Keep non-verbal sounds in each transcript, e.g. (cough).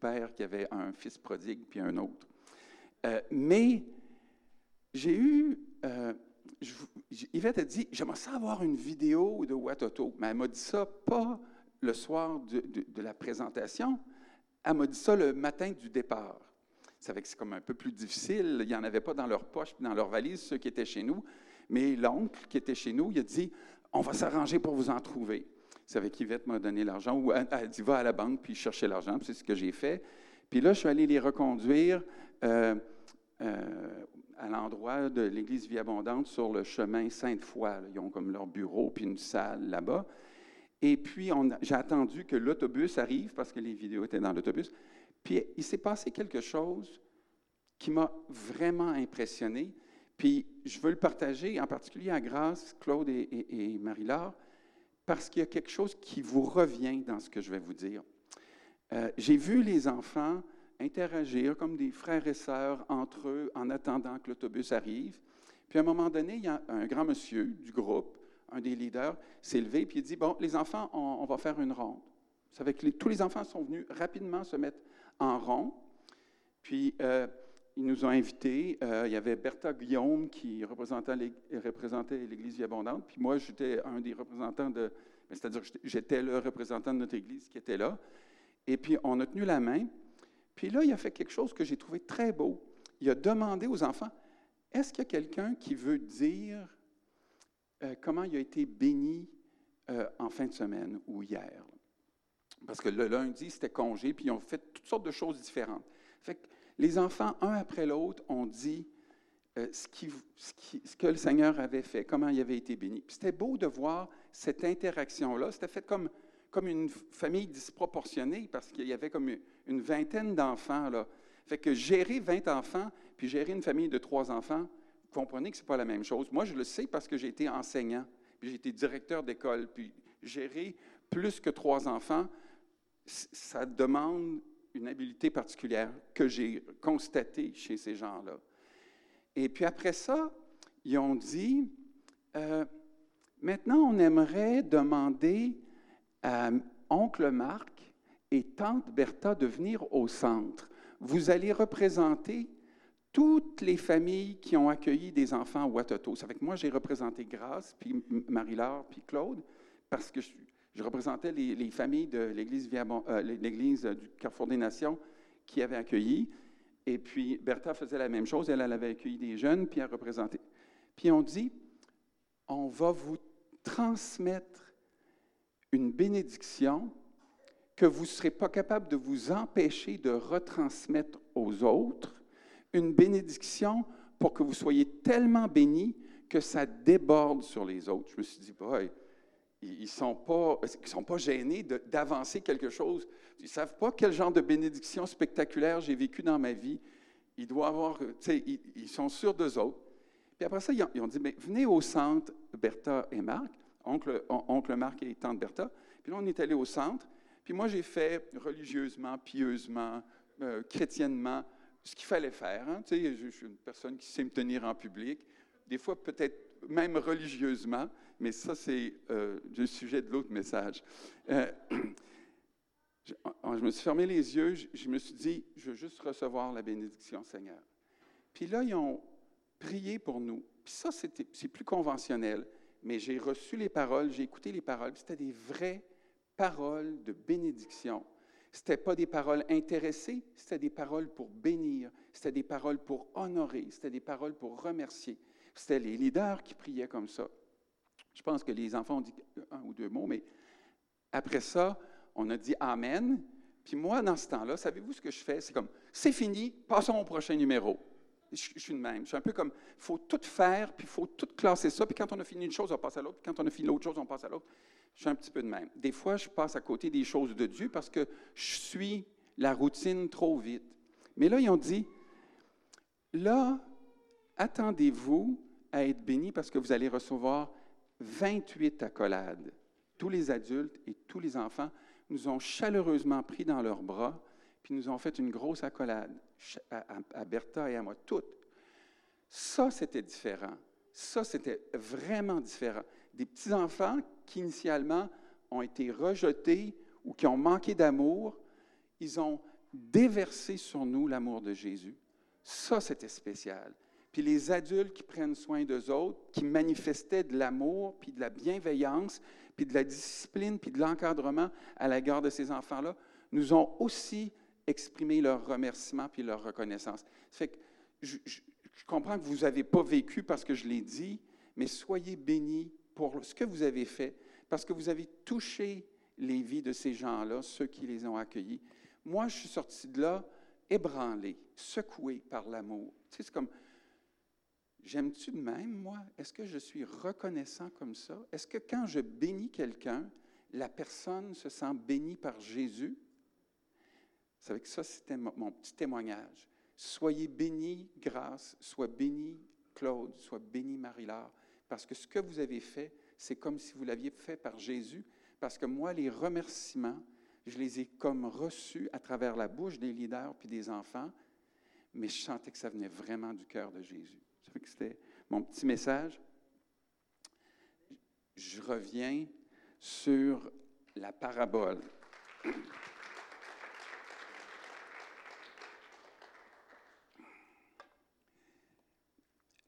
père qui avait un fils prodigue puis un autre. Euh, mais j'ai eu. Euh, Yvette a dit J'aimerais ça avoir une vidéo de Watoto. Mais elle m'a dit ça pas le soir de, la présentation, elle m'a dit ça le matin du départ. C'est que c'est comme un peu plus difficile. Il n'y en avait pas dans leur poche, dans leur valise, ceux qui étaient chez nous. Mais l'oncle qui était chez nous, il a dit On va s'arranger pour vous en trouver. C'est avec qu'Yvette m'a donné l'argent. Ou elle, dit Va à la banque puis chercher l'argent. C'est ce que j'ai fait. Puis là, je suis allé les reconduire. Euh, euh, à l'endroit de l'église Vie Abondante sur le chemin Sainte-Foy. Ils ont comme leur bureau puis une salle là-bas. Et puis, j'ai attendu que l'autobus arrive parce que les vidéos étaient dans l'autobus. Puis, il s'est passé quelque chose qui m'a vraiment impressionné. Puis, je veux le partager en particulier à Grâce, Claude et, Marie-Laure, parce qu'il y a quelque chose qui vous revient dans ce que je vais vous dire. Euh, j'ai vu les enfants interagir comme des frères et sœurs entre eux en attendant que l'autobus arrive. Puis à un moment donné, il y a un grand monsieur du groupe, un des leaders, s'est levé et il dit Bon, les enfants, on, va faire une ronde. Vous savez que tous les enfants sont venus rapidement se mettre en rond. Puis euh, ils nous ont invités. Euh, il y avait Bertha Guillaume qui représentait l'Église Vie Abondante. Puis moi, j'étais un des représentants de. C'est-à-dire j'étais le représentant de notre Église qui était là. Et puis on a tenu la main. Puis là, il a fait quelque chose que j'ai trouvé très beau. Il a demandé aux enfants, est-ce qu'il y a quelqu'un qui veut dire euh, comment il a été béni euh, en fin de semaine ou hier? Parce que le lundi, c'était congé, puis ils ont fait toutes sortes de choses différentes. Fait que les enfants, un après l'autre, ont dit euh, ce, que le Seigneur avait fait, comment il avait été béni. C'était beau de voir cette interaction-là. C'était fait comme comme une famille disproportionnée parce qu'il y avait comme une vingtaine d'enfants. Là. Fait que gérer 20 enfants, puis gérer une famille de trois enfants, vous comprenez que ce n'est pas la même chose. Moi, je le sais parce que j'ai été enseignant, puis j'ai été directeur d'école, puis gérer plus que trois enfants, ça demande une habileté particulière que j'ai constatée chez ces gens-là. Et puis après ça, ils ont dit, euh, maintenant on aimerait demander à oncle Marc et tante Bertha de venir au centre. Vous allez représenter toutes les familles qui ont accueilli des enfants à Watoto. C'est avec moi, j'ai représenté Grâce, puis Marie-Laure, puis Claude, parce que je, représentais les, familles de euh, l'Église du Carrefour des Nations qui avaient accueilli. Et puis, Bertha faisait la même chose. Elle, avait accueilli des jeunes, puis elle représentait. Puis on dit, on va vous transmettre une bénédiction que vous ne serez pas capable de vous empêcher de retransmettre aux autres, une bénédiction pour que vous soyez tellement bénis que ça déborde sur les autres. Je me suis dit, boy, ils ne sont, pas, sont pas gênés d'avancer quelque chose? Ils ne savent pas quel genre de bénédiction spectaculaire j'ai vécu dans ma vie. Ils doivent avoir, ils, ils sont sûrs d'eux autres. Puis après ça, ils ont, dit, mais venez au centre, Bertha et Marc, oncle, oncle Marc et tante Bertha. Puis là, on est allé au centre. Puis moi, j'ai fait religieusement, pieusement, euh, chrétiennement, ce qu'il fallait faire. Hein. Sais, je, suis une personne qui sait me tenir en public. Des fois, peut-être même religieusement, mais ça, c'est euh, le sujet de l'autre message. Euh, (clears throat) je, je, me suis fermé les yeux, je, me suis dit, je veux juste recevoir la bénédiction, Seigneur. Puis là, ils ont prié pour nous. Puis ça, c'est plus conventionnel mais j'ai reçu les paroles, j'ai écouté les paroles, c'était des vraies paroles de bénédiction. Ce n'était pas des paroles intéressées, c'était des paroles pour bénir, c'était des paroles pour honorer, c'était des paroles pour remercier. C'était les leaders qui priaient comme ça. Je pense que les enfants ont dit un ou deux mots, mais après ça, on a dit Amen. Puis moi, dans ce temps-là, savez-vous ce que je fais? C'est comme, c'est fini, passons au prochain numéro. Je, suis de même. Je suis un peu comme, il faut tout faire, puis il faut tout classer ça, puis quand on a fini une chose, on passe à l'autre, puis quand on a fini l'autre chose, on passe à l'autre. Je suis un petit peu de même. Des fois, je passe à côté des choses de Dieu parce que je suis la routine trop vite. Mais là, ils ont dit, là, attendez-vous à être bénis parce que vous allez recevoir 28 accolades. Tous les adultes et tous les enfants nous ont chaleureusement pris dans leurs bras, puis nous ont fait une grosse accolade à, Bertha et à moi, toutes. Ça, c'était différent. Ça, c'était vraiment différent. Des petits-enfants qui, initialement, ont été rejetés ou qui ont manqué d'amour, ils ont déverser sur nous l'amour de Jésus. Ça, c'était spécial. Puis les adultes qui prennent soin d'eux autres, qui manifestaient de l'amour, puis de la bienveillance, puis de la discipline, puis de l'encadrement à l'égard de ces enfants-là, nous ont aussi exprimé leur remerciement puis leur reconnaissance. fait que je, je comprends que vous n'avez pas vécu parce que je l'ai dit, mais soyez bénis pour ce que vous avez fait, parce que vous avez touché les vies de ces gens-là, ceux qui les ont accueillis. Moi, je suis sorti de là ébranlé, secoué par l'amour. Tu sais, c'est comme, j'aime-tu de même, moi? Est-ce que je suis reconnaissant comme ça? Est-ce que quand je bénis quelqu'un, la personne se sent bénie par Jésus? Vous savez que ça, c'était mon petit témoignage. Soyez bénis, grâce, sois béni, Claude, sois béni, Marie-Laure, parce que ce que vous avez fait, c'est comme si vous l'aviez fait par Jésus, parce que moi, les remerciements, je les ai comme reçus à travers la bouche des leaders puis des enfants, mais je sentais que ça venait vraiment du cœur de Jésus. Que c'était mon petit message? Je reviens sur la parabole.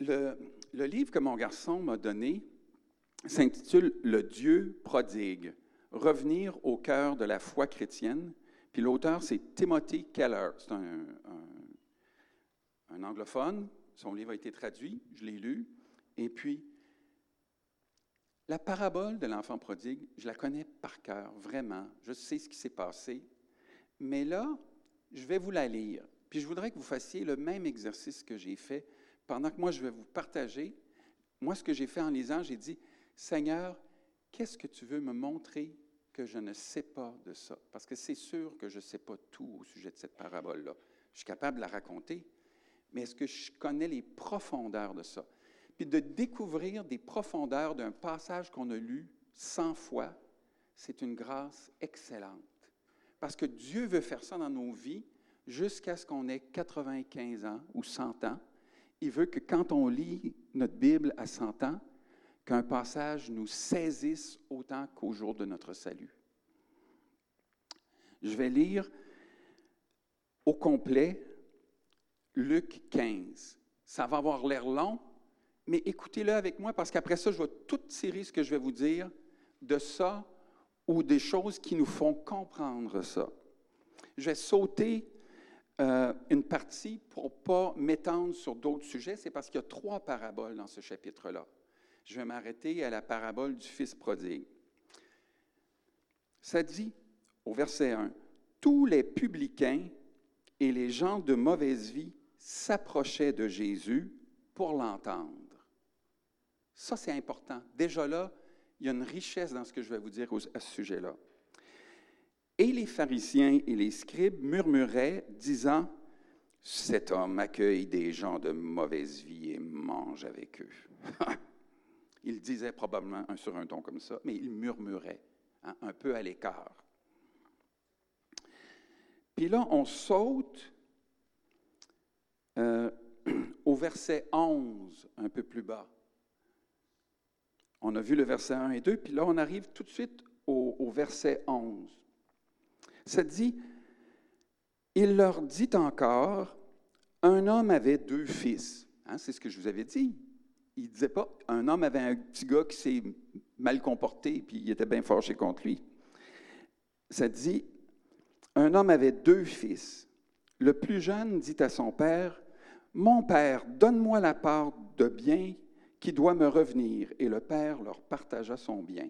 Le, livre que mon garçon m'a donné s'intitule Le Dieu prodigue, revenir au cœur de la foi chrétienne. Puis l'auteur, c'est Timothy Keller. C'est un, anglophone. Son livre a été traduit, je l'ai lu. Et puis, la parabole de l'enfant prodigue, je la connais par cœur, vraiment. Je sais ce qui s'est passé. Mais là, je vais vous la lire. Puis je voudrais que vous fassiez le même exercice que j'ai fait pendant que moi je vais vous partager, moi ce que j'ai fait en lisant, j'ai dit, Seigneur, qu'est-ce que tu veux me montrer que je ne sais pas de ça? Parce que c'est sûr que je ne sais pas tout au sujet de cette parabole-là. Je suis capable de la raconter, mais est-ce que je connais les profondeurs de ça? Puis de découvrir des profondeurs d'un passage qu'on a lu cent fois, c'est une grâce excellente. Parce que Dieu veut faire ça dans nos vies jusqu'à ce qu'on ait 95 ans ou 100 ans, il veut que quand on lit notre Bible à 100 ans, qu'un passage nous saisisse autant qu'au jour de notre salut. Je vais lire au complet Luc 15. Ça va avoir l'air long, mais écoutez-le avec moi parce qu'après ça, je vais tout tirer ce que je vais vous dire de ça ou des choses qui nous font comprendre ça. Je vais sauter euh, une partie pour ne pas m'étendre sur d'autres sujets, c'est parce qu'il y a trois paraboles dans ce chapitre-là. Je vais m'arrêter à la parabole du Fils prodigue. Ça dit au verset 1, Tous les publicains et les gens de mauvaise vie s'approchaient de Jésus pour l'entendre. Ça, c'est important. Déjà là, il y a une richesse dans ce que je vais vous dire à ce sujet-là. Et les pharisiens et les scribes murmuraient, disant, Cet homme accueille des gens de mauvaise vie et mange avec eux. (laughs) il disait probablement un sur un ton comme ça, mais il murmurait, hein, un peu à l'écart. Puis là, on saute euh, (clears throat) au verset 11, un peu plus bas. On a vu le verset 1 et 2, puis là, on arrive tout de suite au, verset 11. Ça dit, il leur dit encore, un homme avait deux fils. Hein, c'est ce que je vous avais dit. Il ne disait pas, un homme avait un petit gars qui s'est mal comporté, puis il était bien fâché contre lui. Ça dit, un homme avait deux fils. Le plus jeune dit à son père, Mon père, donne-moi la part de bien qui doit me revenir. Et le père leur partagea son bien.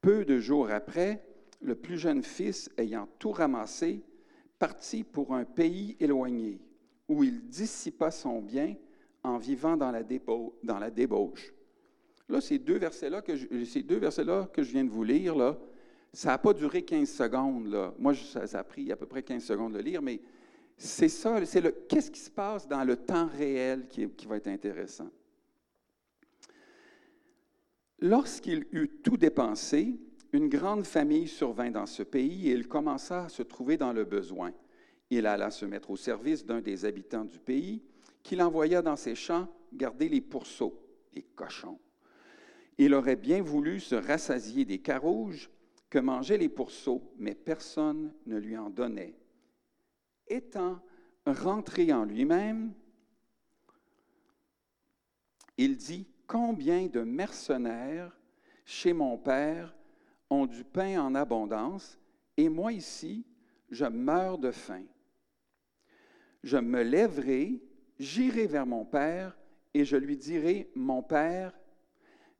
Peu de jours après, le plus jeune fils, ayant tout ramassé, partit pour un pays éloigné, où il dissipa son bien en vivant dans la, débauche. Là, ces deux versets-là que, versets-là que je viens de vous lire, là, ça n'a pas duré 15 secondes. Moi, ça, a pris à peu près 15 secondes de lire, mais c'est ça, c'est le qu'est-ce qui se passe dans le temps réel qui, va être intéressant? Lorsqu'il eut tout dépensé, une grande famille survint dans ce pays et il commença à se trouver dans le besoin. Il alla se mettre au service d'un des habitants du pays, qu'il envoya dans ses champs garder les pourceaux, les cochons. Il aurait bien voulu se rassasier des carouges que mangeaient les pourceaux, mais personne ne lui en donnait. Étant rentré en lui-même, il dit, Combien de mercenaires chez mon Père ont du pain en abondance, et moi ici, je meurs de faim. Je me lèverai, j'irai vers mon Père, et je lui dirai, Mon Père,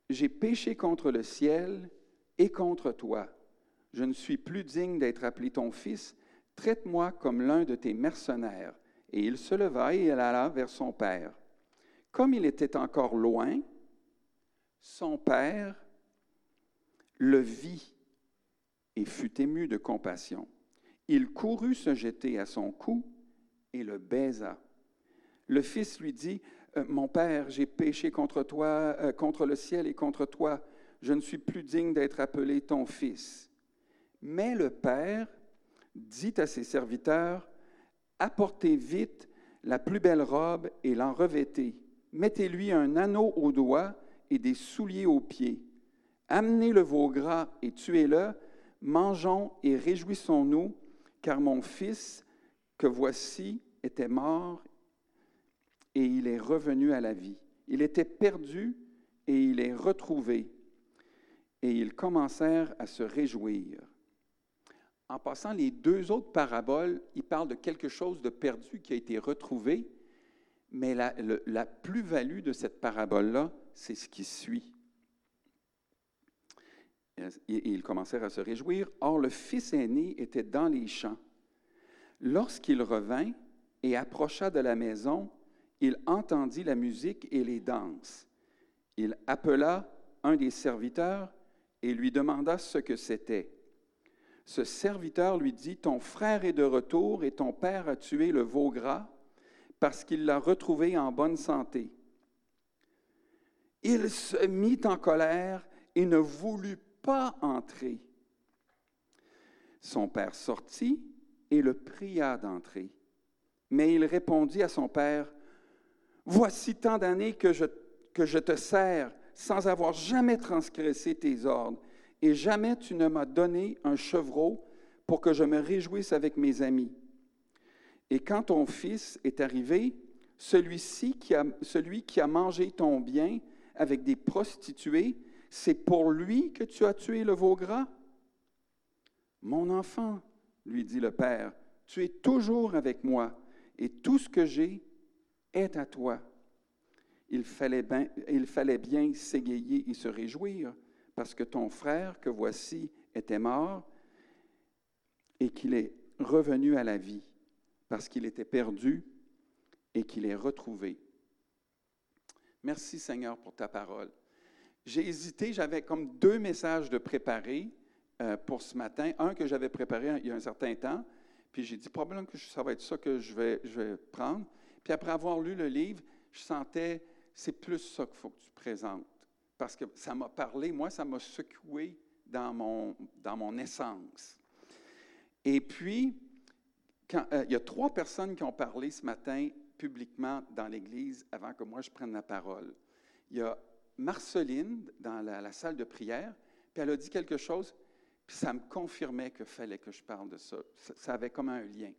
j'ai péché contre le ciel et contre toi. Je ne suis plus digne d'être appelé ton fils. Traite-moi comme l'un de tes mercenaires. Et il se leva et il alla vers son père. Comme il était encore loin, son père le vit et fut ému de compassion. Il courut se jeter à son cou et le baisa. Le fils lui dit, euh, Mon père, j'ai péché contre toi, euh, contre le ciel et contre toi. Je ne suis plus digne d'être appelé ton fils. Mais le père dit à ses serviteurs, Apportez vite la plus belle robe et l'en revêtez. Mettez-lui un anneau au doigt et des souliers aux pieds. Amenez le veau gras et tuez-le. Mangeons et réjouissons-nous, car mon fils, que voici, était mort et il est revenu à la vie. Il était perdu et il est retrouvé. Et ils commencèrent à se réjouir. En passant, les deux autres paraboles, ils parlent de quelque chose de perdu qui a été retrouvé, mais la, plus-value de cette parabole-là, c'est ce qui suit. Ils commencèrent à se réjouir. Or, le fils aîné était dans les champs. Lorsqu'il revint et approcha de la maison, il entendit la musique et les danses. Il appela un des serviteurs et lui demanda ce que c'était. Ce serviteur lui dit, Ton frère est de retour et ton père a tué le veau gras parce qu'il l'a retrouvé en bonne santé. Il se mit en colère et ne voulut pas entrer. Son père sortit et le pria d'entrer. Mais il répondit à son père, Voici tant d'années que je, que je te sers sans avoir jamais transgressé tes ordres, et jamais tu ne m'as donné un chevreau pour que je me réjouisse avec mes amis. Et quand ton fils est arrivé, celui-ci qui a, celui qui a mangé ton bien avec des prostituées, c'est pour lui que tu as tué le veau gras? Mon enfant, lui dit le Père, tu es toujours avec moi, et tout ce que j'ai est à toi. Il fallait bien, il fallait bien s'égayer et se réjouir, parce que ton frère, que voici, était mort, et qu'il est revenu à la vie, parce qu'il était perdu et qu'il est retrouvé. Merci Seigneur pour ta parole. J'ai hésité, j'avais comme deux messages de préparer euh, pour ce matin. Un que j'avais préparé il y a un certain temps, puis j'ai dit probablement que ça va être ça que je vais, je vais prendre. Puis après avoir lu le livre, je sentais, c'est plus ça qu'il faut que tu présentes. Parce que ça m'a parlé, moi, ça m'a secoué dans mon, dans mon essence. Et puis, euh, il y a trois personnes qui ont parlé ce matin publiquement dans l'Église avant que moi je prenne la parole. Il y a Marceline dans la, salle de prière, puis elle a dit quelque chose, puis ça me confirmait qu'il fallait que je parle de ça. ça. avait comme un lien.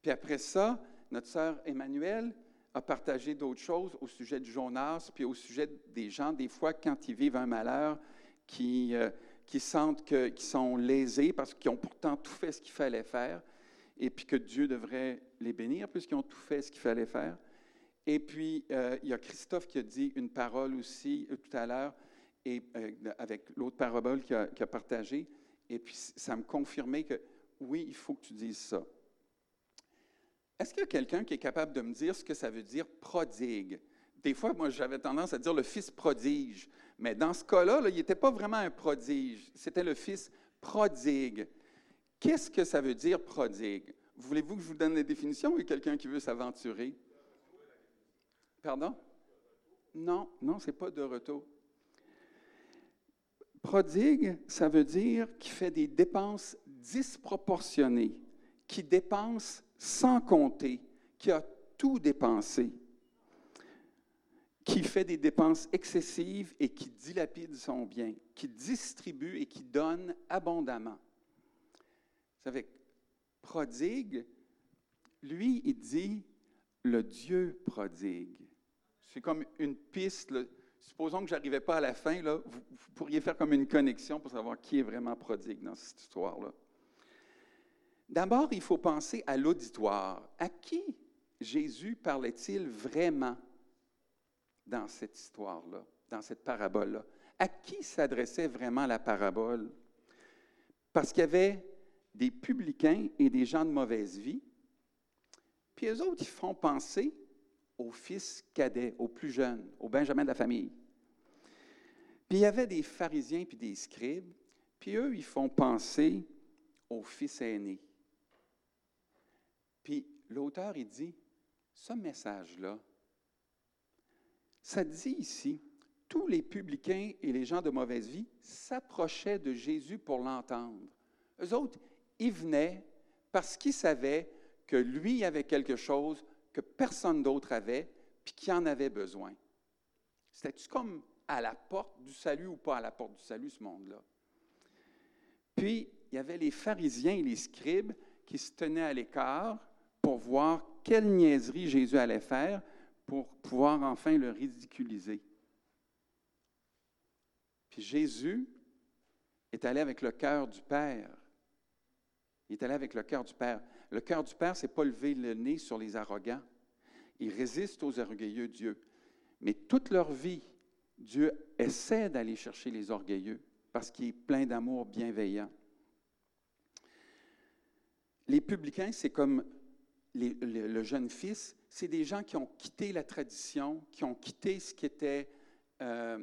Puis après ça, notre sœur Emmanuelle a partagé d'autres choses au sujet du Jonas, puis au sujet des gens, des fois, quand ils vivent un malheur, qui, euh, qui sentent qu'ils sont lésés parce qu'ils ont pourtant tout fait ce qu'il fallait faire, et puis que Dieu devrait les bénir puisqu'ils ont tout fait ce qu'il fallait faire. Et puis, euh, il y a Christophe qui a dit une parole aussi euh, tout à l'heure, et avec l'autre parabole qu'il a, a partagée. Et puis, ça me confirmait que oui, il faut que tu dises ça. Est-ce qu'il y a quelqu'un qui est capable de me dire ce que ça veut dire prodigue? Des fois, moi, j'avais tendance à dire le fils prodige. Mais dans ce cas-là, il n'était pas vraiment un prodige. C'était le fils prodigue. Qu'est-ce que ça veut dire prodigue? Voulez-vous que je vous donne la définition ou quelqu'un qui veut s'aventurer? Pardon? Non, non, ce n'est pas de retour. Prodigue, ça veut dire qui fait des dépenses disproportionnées, qui dépense sans compter, qui a tout dépensé, qui fait des dépenses excessives et qui dilapide son bien, qui distribue et qui donne abondamment. Vous savez, prodigue, lui, il dit le Dieu prodigue. C'est comme une piste. Supposons que je n'arrivais pas à la fin, là, vous, vous, pourriez faire comme une connexion pour savoir qui est vraiment prodigue dans cette histoire-là. D'abord, il faut penser à l'auditoire. À qui Jésus parlait-il vraiment dans cette histoire-là, dans cette parabole-là? À qui s'adressait vraiment la parabole? Parce qu'il y avait des publicains et des gens de mauvaise vie. Puis eux autres, ils font penser aux fils cadets, aux plus jeunes, aux benjamins de la famille. Puis il y avait des pharisiens puis des scribes, puis eux, ils font penser aux fils aînés. Puis l'auteur, il dit, ce message-là, ça dit ici, tous les publicains et les gens de mauvaise vie s'approchaient de Jésus pour l'entendre. Eux autres, ils venaient parce qu'ils savaient que lui avait quelque chose que personne d'autre avait, puis qu'il en avait besoin. C'était-tu comme à la porte du salut ou pas à la porte du salut, ce monde-là? Puis, il y avait les pharisiens et les scribes qui se tenaient à l'écart pour voir quelle niaiserie Jésus allait faire pour pouvoir enfin le ridiculiser. Puis Jésus est allé avec le cœur du Père. Il est allé avec le cœur du Père. Le cœur du Père, c'est pas lever le nez sur les arrogants. Il résiste aux orgueilleux Dieu. Mais toute leur vie, Dieu essaie d'aller chercher les orgueilleux parce qu'il est plein d'amour bienveillant. Les publicains, c'est comme le jeune fils, c'est des gens qui ont quitté la tradition, qui ont quitté ce qui était euh,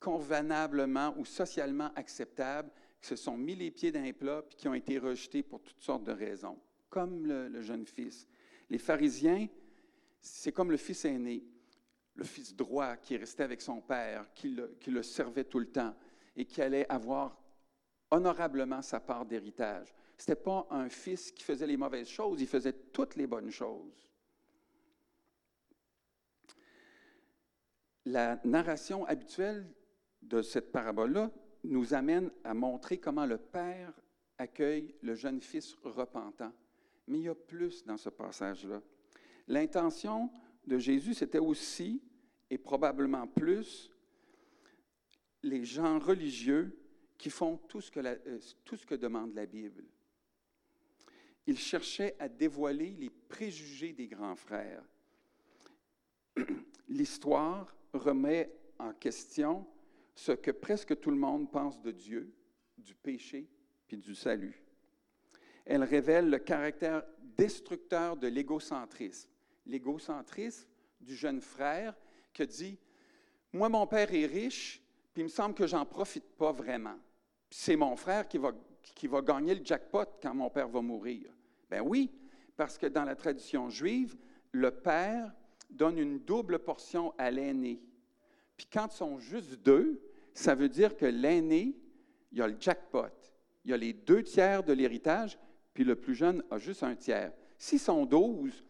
convenablement ou socialement acceptable, qui se sont mis les pieds dans les plats, puis qui ont été rejetés pour toutes sortes de raisons, comme le, jeune fils. Les pharisiens, c'est comme le fils aîné, le fils droit qui restait avec son père, qui le servait tout le temps et qui allait avoir honorablement sa part d'héritage. Ce n'était pas un fils qui faisait les mauvaises choses, il faisait toutes les bonnes choses. La narration habituelle de cette parabole-là nous amène à montrer comment le Père accueille le jeune fils repentant. Mais il y a plus dans ce passage-là. L'intention de Jésus, c'était aussi, et probablement plus, les gens religieux qui font tout ce que, euh, tout ce que demande la Bible il cherchait à dévoiler les préjugés des grands frères. (clears throat) L'histoire remet en question ce que presque tout le monde pense de Dieu, du péché puis du salut. Elle révèle le caractère destructeur de l'égocentrisme. L'égocentrisme du jeune frère qui dit Moi, mon père est riche, puis il me semble que j'en profite pas vraiment. C'est mon frère qui va qui va gagner le jackpot quand mon père va mourir. Ben oui, parce que dans la tradition juive, le père donne une double portion à l'aîné. Puis quand ils sont juste deux, ça veut dire que l'aîné, il y a le jackpot. Il y a les deux tiers de l'héritage, puis le plus jeune a juste un tiers. S'ils sont douze,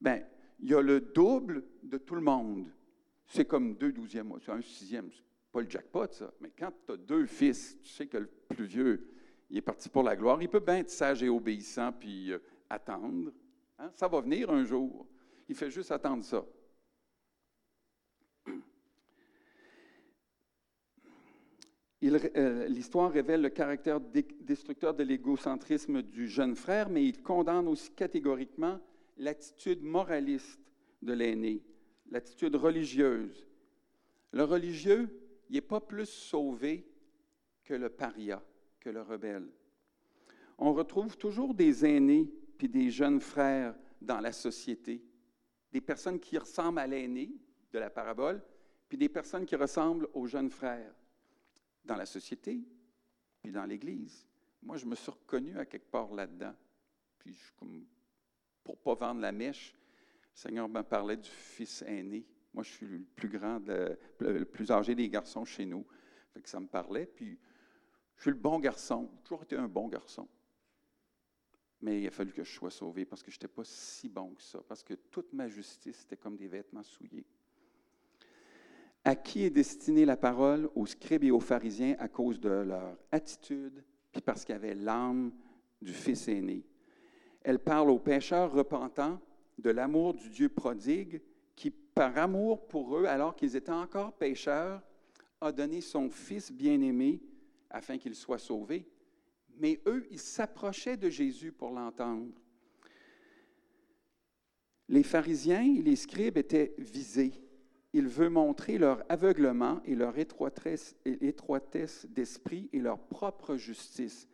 ben, il y a le double de tout le monde. C'est comme deux douzièmes, c'est un sixième. Pas le jackpot, ça. Mais quand tu as deux fils, tu sais que le plus vieux, il est parti pour la gloire. Il peut bien être sage et obéissant, puis euh, attendre. Hein? Ça va venir un jour. Il fait juste attendre ça. (clears throat) Euh, l'histoire révèle le caractère destructeur de l'égocentrisme du jeune frère, mais il condamne aussi catégoriquement l'attitude moraliste de l'aîné, l'attitude religieuse. Le religieux, il n'est pas plus sauvé que le paria que le rebelle. On retrouve toujours des aînés puis des jeunes frères dans la société, des personnes qui ressemblent à l'aîné de la parabole, puis des personnes qui ressemblent aux jeunes frères dans la société, puis dans l'Église. Moi, je me suis reconnu à quelque part là-dedans. Puis, pour ne pas vendre la mèche, le Seigneur me parlait du fils aîné. Moi, je suis le plus grand, le plus âgé des garçons chez nous. Ça me parlait. Puis, je suis le bon garçon. J'ai toujours été un bon garçon. Mais il a fallu que je sois sauvé parce que je n'étais pas si bon que ça, parce que toute ma justice était comme des vêtements souillés. À qui est destinée la parole? Aux scribes et aux pharisiens à cause de leur attitude, puis parce qu'il y avait l'âme du Fils aîné. Elle parle aux pécheurs repentants de l'amour du Dieu prodigue qui, par amour pour eux, alors qu'ils étaient encore pécheurs, a donné son Fils bien-aimé afin qu'ils soient sauvés. Mais eux, ils s'approchaient de Jésus pour l'entendre. Les pharisiens et les scribes étaient visés. Ils veulent montrer leur aveuglement et leur étroitesse, étroitesse d'esprit et leur propre justice,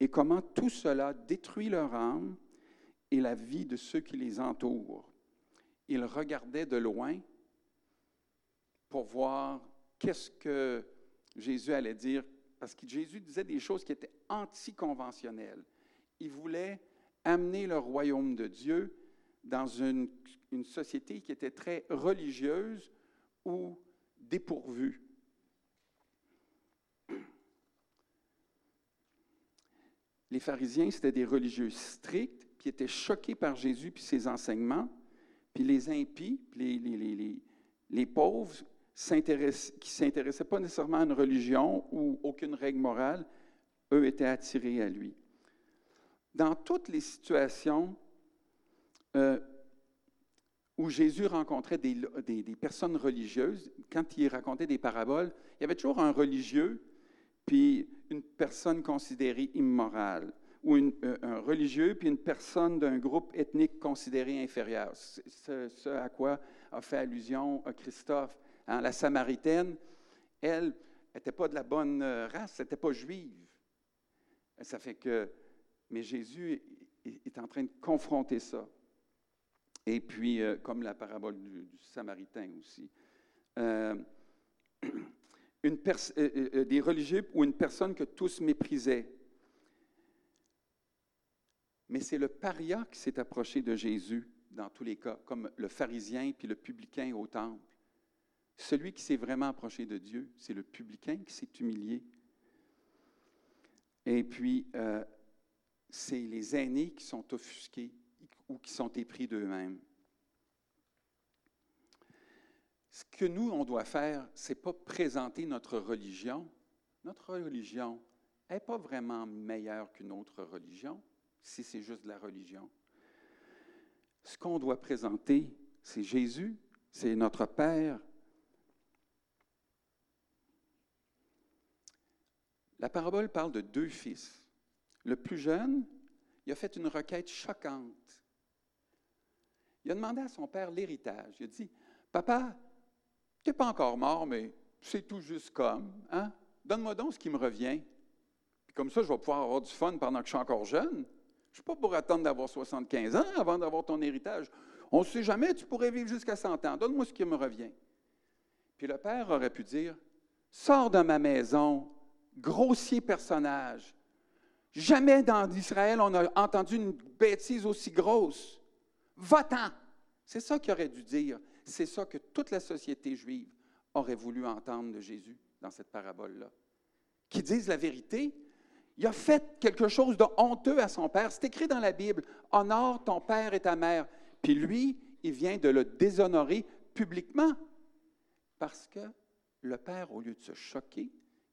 et comment tout cela détruit leur âme et la vie de ceux qui les entourent. Ils regardaient de loin pour voir qu'est-ce que Jésus allait dire, parce que Jésus disait des choses qui étaient anticonventionnelles. Il voulait amener le royaume de Dieu dans une, société qui était très religieuse ou dépourvue. Les pharisiens, c'était des religieux stricts, qui étaient choqués par Jésus puis ses enseignements, puis les impies, puis les pauvres, qui ne s'intéressaient pas nécessairement à une religion ou aucune règle morale, eux étaient attirés à lui. Dans toutes les situations euh, où Jésus rencontrait des, personnes religieuses, quand il racontait des paraboles, il y avait toujours un religieux, puis une personne considérée immorale, ou euh, un religieux, puis une personne d'un groupe ethnique considéré inférieur. Ce, ce, à quoi a fait allusion euh, Christophe. Hein, la Samaritaine, elle n'était pas de la bonne race, elle n'était pas juive. Ça fait que, mais Jésus est en train de confronter ça. Et puis, euh, comme la parabole du, Samaritain aussi. (clears throat) Euh, euh, euh, des religieux ou une personne que tous méprisaient. Mais c'est le paria qui s'est approché de Jésus dans tous les cas, comme le pharisien puis le publicain au temple. Celui qui s'est vraiment approché de Dieu, c'est le publicain qui s'est humilié. Et puis, euh, c'est les aînés qui sont offusqués ou qui sont épris d'eux-mêmes. Ce que nous, on doit faire, c'est pas présenter notre religion. Notre religion n'est pas vraiment meilleure qu'une autre religion, si c'est juste de la religion. Ce qu'on doit présenter, c'est Jésus, c'est notre Père. La parabole parle de deux fils. Le plus jeune, il a fait une requête choquante. Il a demandé à son père l'héritage. Il a dit, Papa, tu n'es pas encore mort, mais c'est tout juste comme. Hein? Donne-moi donc ce qui me revient. Puis comme ça, je vais pouvoir avoir du fun pendant que je suis encore jeune. Je ne suis pas pour attendre d'avoir 75 ans avant d'avoir ton héritage. On ne sait jamais, tu pourrais vivre jusqu'à 100 ans. Donne-moi ce qui me revient. Puis le père aurait pu dire Sors de ma maison, grossier personnage. Jamais dans Israël on a entendu une bêtise aussi grosse. Va-t'en. C'est ça qu'il aurait dû dire. C'est ça que toute la société juive aurait voulu entendre de Jésus dans cette parabole-là. Qui dise la vérité. Il a fait quelque chose de honteux à son père. C'est écrit dans la Bible. Honore ton père et ta mère. Puis lui, il vient de le déshonorer publiquement. Parce que le père, au lieu de se choquer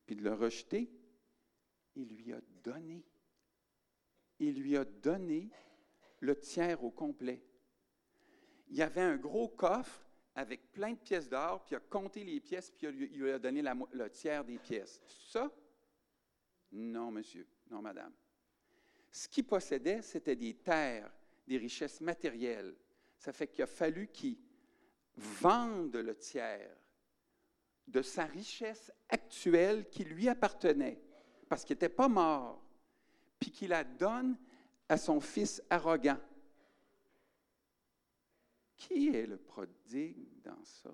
puis de le rejeter, il lui a donné. Il lui a donné le tiers au complet il y avait un gros coffre avec plein de pièces d'or, puis il a compté les pièces, puis il lui a donné le tiers des pièces. Ça? Non, monsieur. Non, madame. Ce qu'il possédait, c'était des terres, des richesses matérielles. Ça fait qu'il a fallu qu'il vende le tiers de sa richesse actuelle qui lui appartenait, parce qu'il n'était pas mort, puis qu'il la donne à son fils arrogant. Qui est le prodigue dans ça?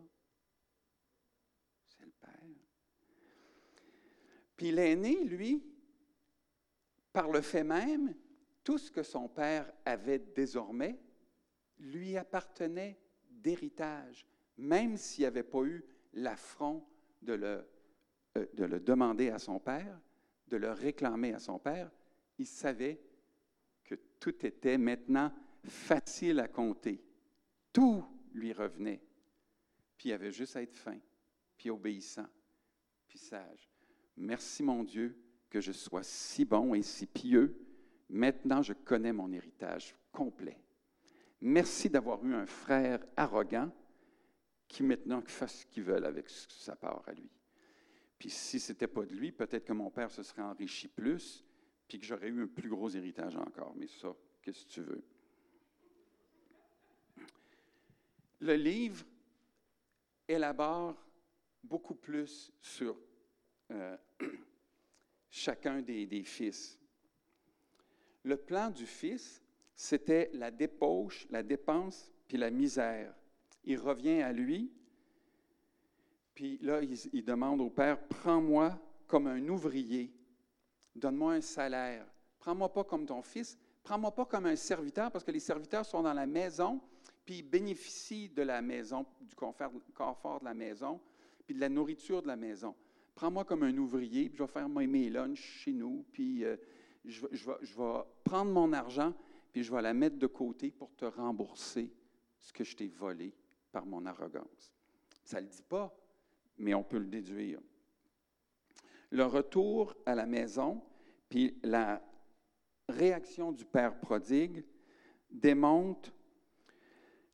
C'est le Père. Puis l'aîné, lui, par le fait même, tout ce que son père avait désormais lui appartenait d'héritage, même s'il n'y avait pas eu l'affront de le, euh, de le demander à son père, de le réclamer à son père, il savait que tout était maintenant facile à compter. Tout lui revenait. Puis il avait juste à être fin, puis obéissant, puis sage. Merci mon Dieu que je sois si bon et si pieux Maintenant, je connais mon héritage complet. Merci d'avoir eu un frère arrogant qui maintenant fasse ce qu'il veut avec sa part à lui. Puis si ce n'était pas de lui, peut-être que mon père se serait enrichi plus, puis que j'aurais eu un plus gros héritage encore. Mais ça, qu'est-ce que tu veux? Le livre élabore beaucoup plus sur euh, (clears throat) chacun des, des fils. Le plan du fils, c'était la débauche, la dépense, puis la misère. Il revient à lui, puis là, il, demande au Père, prends-moi comme un ouvrier, donne-moi un salaire. Prends-moi pas comme ton fils, prends-moi pas comme un serviteur, parce que les serviteurs sont dans la maison, puis ils bénéficient de la maison, du confort, de la maison, puis de la nourriture de la maison. Prends-moi comme un ouvrier, puis je vais faire mes lunchs chez nous, puis euh, je, vais, je vais prendre mon argent, puis je vais la mettre de côté pour te rembourser ce que je t'ai volé par mon arrogance. Ça ne le dit pas, mais on peut le déduire. Le retour à la maison, puis la réaction du Père prodigue démontre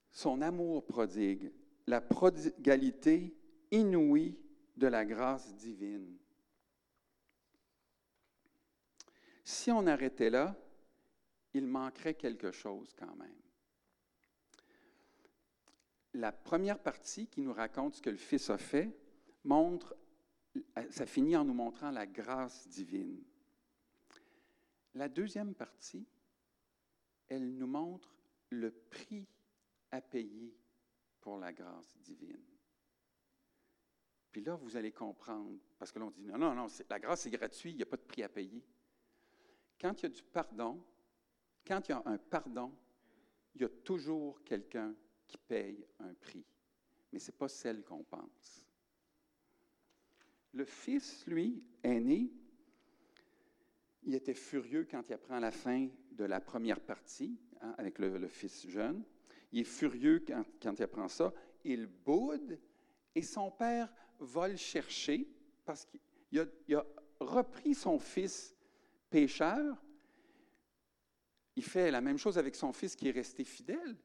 son amour prodigue, la prodigalité inouïe de la grâce divine. Si on arrêtait là, il manquerait quelque chose quand même. La première partie qui nous raconte ce que le Fils a fait montre, ça finit en nous montrant la grâce divine. La deuxième partie, elle nous montre le prix à payer pour la grâce divine. Puis là, vous allez comprendre, parce que l'on dit non, non, non, la grâce est gratuite, il n'y a pas de prix à payer. Quand il y a du pardon, quand il y a un pardon, il y a toujours quelqu'un qui paye un prix. Mais ce n'est pas celle qu'on pense. Le fils, lui, aîné, il était furieux quand il apprend la fin de la première partie, hein, avec le, fils jeune. Il est furieux quand, il apprend ça. Il boude et son père va le chercher parce qu'il a, a, repris son fils pécheur il fait la même chose avec son fils qui est resté fidèle.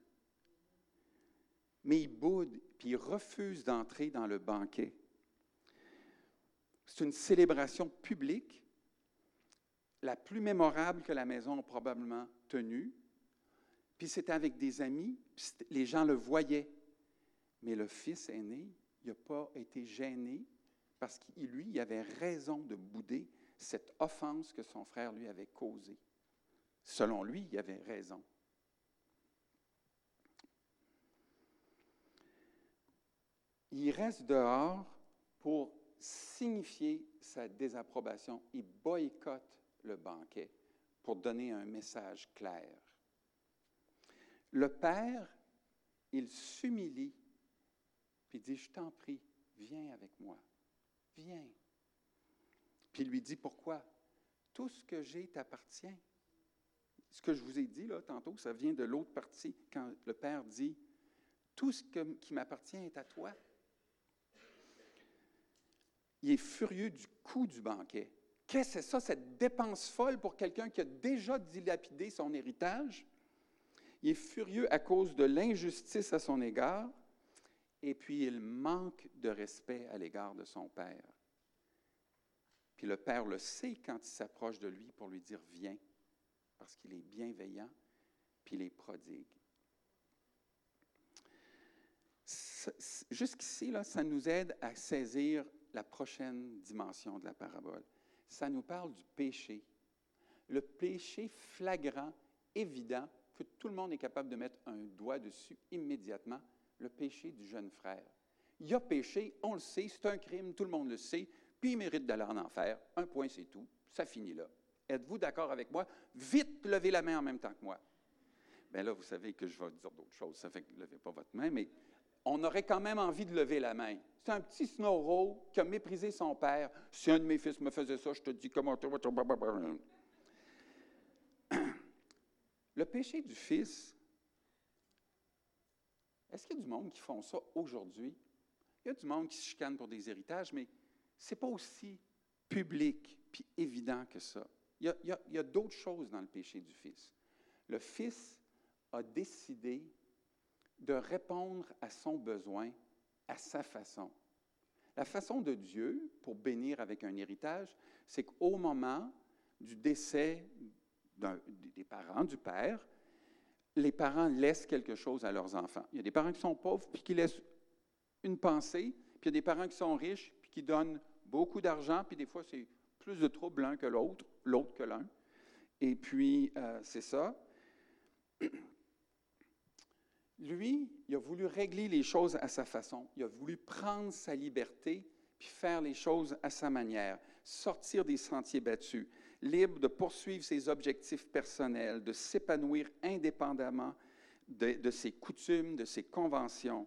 Mais il boude, puis il refuse d'entrer dans le banquet. C'est une célébration publique, la plus mémorable que la maison a probablement tenue. Puis c'était avec des amis, les gens le voyaient. Mais le fils aîné, n'a pas été gêné parce qu'il, lui, il avait raison de bouder cette offense que son frère lui avait causée. Selon lui, il avait raison. Il reste dehors pour signifier sa désapprobation. Il boycotte le banquet pour donner un message clair. Le Père, il s'humilie, puis dit, je t'en prie, viens avec moi, viens. Puis lui dit, pourquoi? Tout ce que j'ai t'appartient. Ce que je vous ai dit là tantôt, ça vient de l'autre partie, quand le Père dit Tout ce qui m'appartient est à toi. Il est furieux du coût du banquet. Qu'est-ce que c'est ça, cette dépense folle pour quelqu'un qui a déjà dilapidé son héritage? Il est furieux à cause de l'injustice à son égard, et puis il manque de respect à l'égard de son Père. Puis le Père le sait quand il s'approche de lui pour lui dire Viens parce qu'il est bienveillant, puis il est prodigue. Jusqu'ici, ça nous aide à saisir la prochaine dimension de la parabole. Ça nous parle du péché. Le péché flagrant, évident, que tout le monde est capable de mettre un doigt dessus immédiatement, le péché du jeune frère. Il a péché, on le sait, c'est un crime, tout le monde le sait, puis il mérite d'aller en enfer. Un point, c'est tout. Ça finit là. Êtes-vous d'accord avec moi? Vite, levez la main en même temps que moi. Bien là, vous savez que je vais dire d'autres choses, ça fait que ne levez pas votre main, mais on aurait quand même envie de lever la main. C'est un petit Snorro qui a méprisé son père. Si un de mes fils me faisait ça, je te dis comment... (clears throat) Le péché du fils, est-ce qu'il y a du monde qui font ça aujourd'hui? Il y a du monde qui se chicane pour des héritages, mais ce n'est pas aussi public puis évident que ça. Il y a d'autres choses dans le péché du Fils. Le Fils a décidé de répondre à son besoin à sa façon. La façon de Dieu pour bénir avec un héritage, c'est qu'au moment du décès des parents, du père, les parents laissent quelque chose à leurs enfants. Il y a des parents qui sont pauvres puis qui laissent une pensée, puis il y a des parents qui sont riches puis qui donnent beaucoup d'argent, puis des fois c'est plus de trouble l'un que l'autre, l'autre que l'un. Et puis, euh, c'est ça. Lui, il a voulu régler les choses à sa façon. Il a voulu prendre sa liberté puis faire les choses à sa manière, sortir des sentiers battus, libre de poursuivre ses objectifs personnels, de s'épanouir indépendamment de, de ses coutumes, de ses conventions.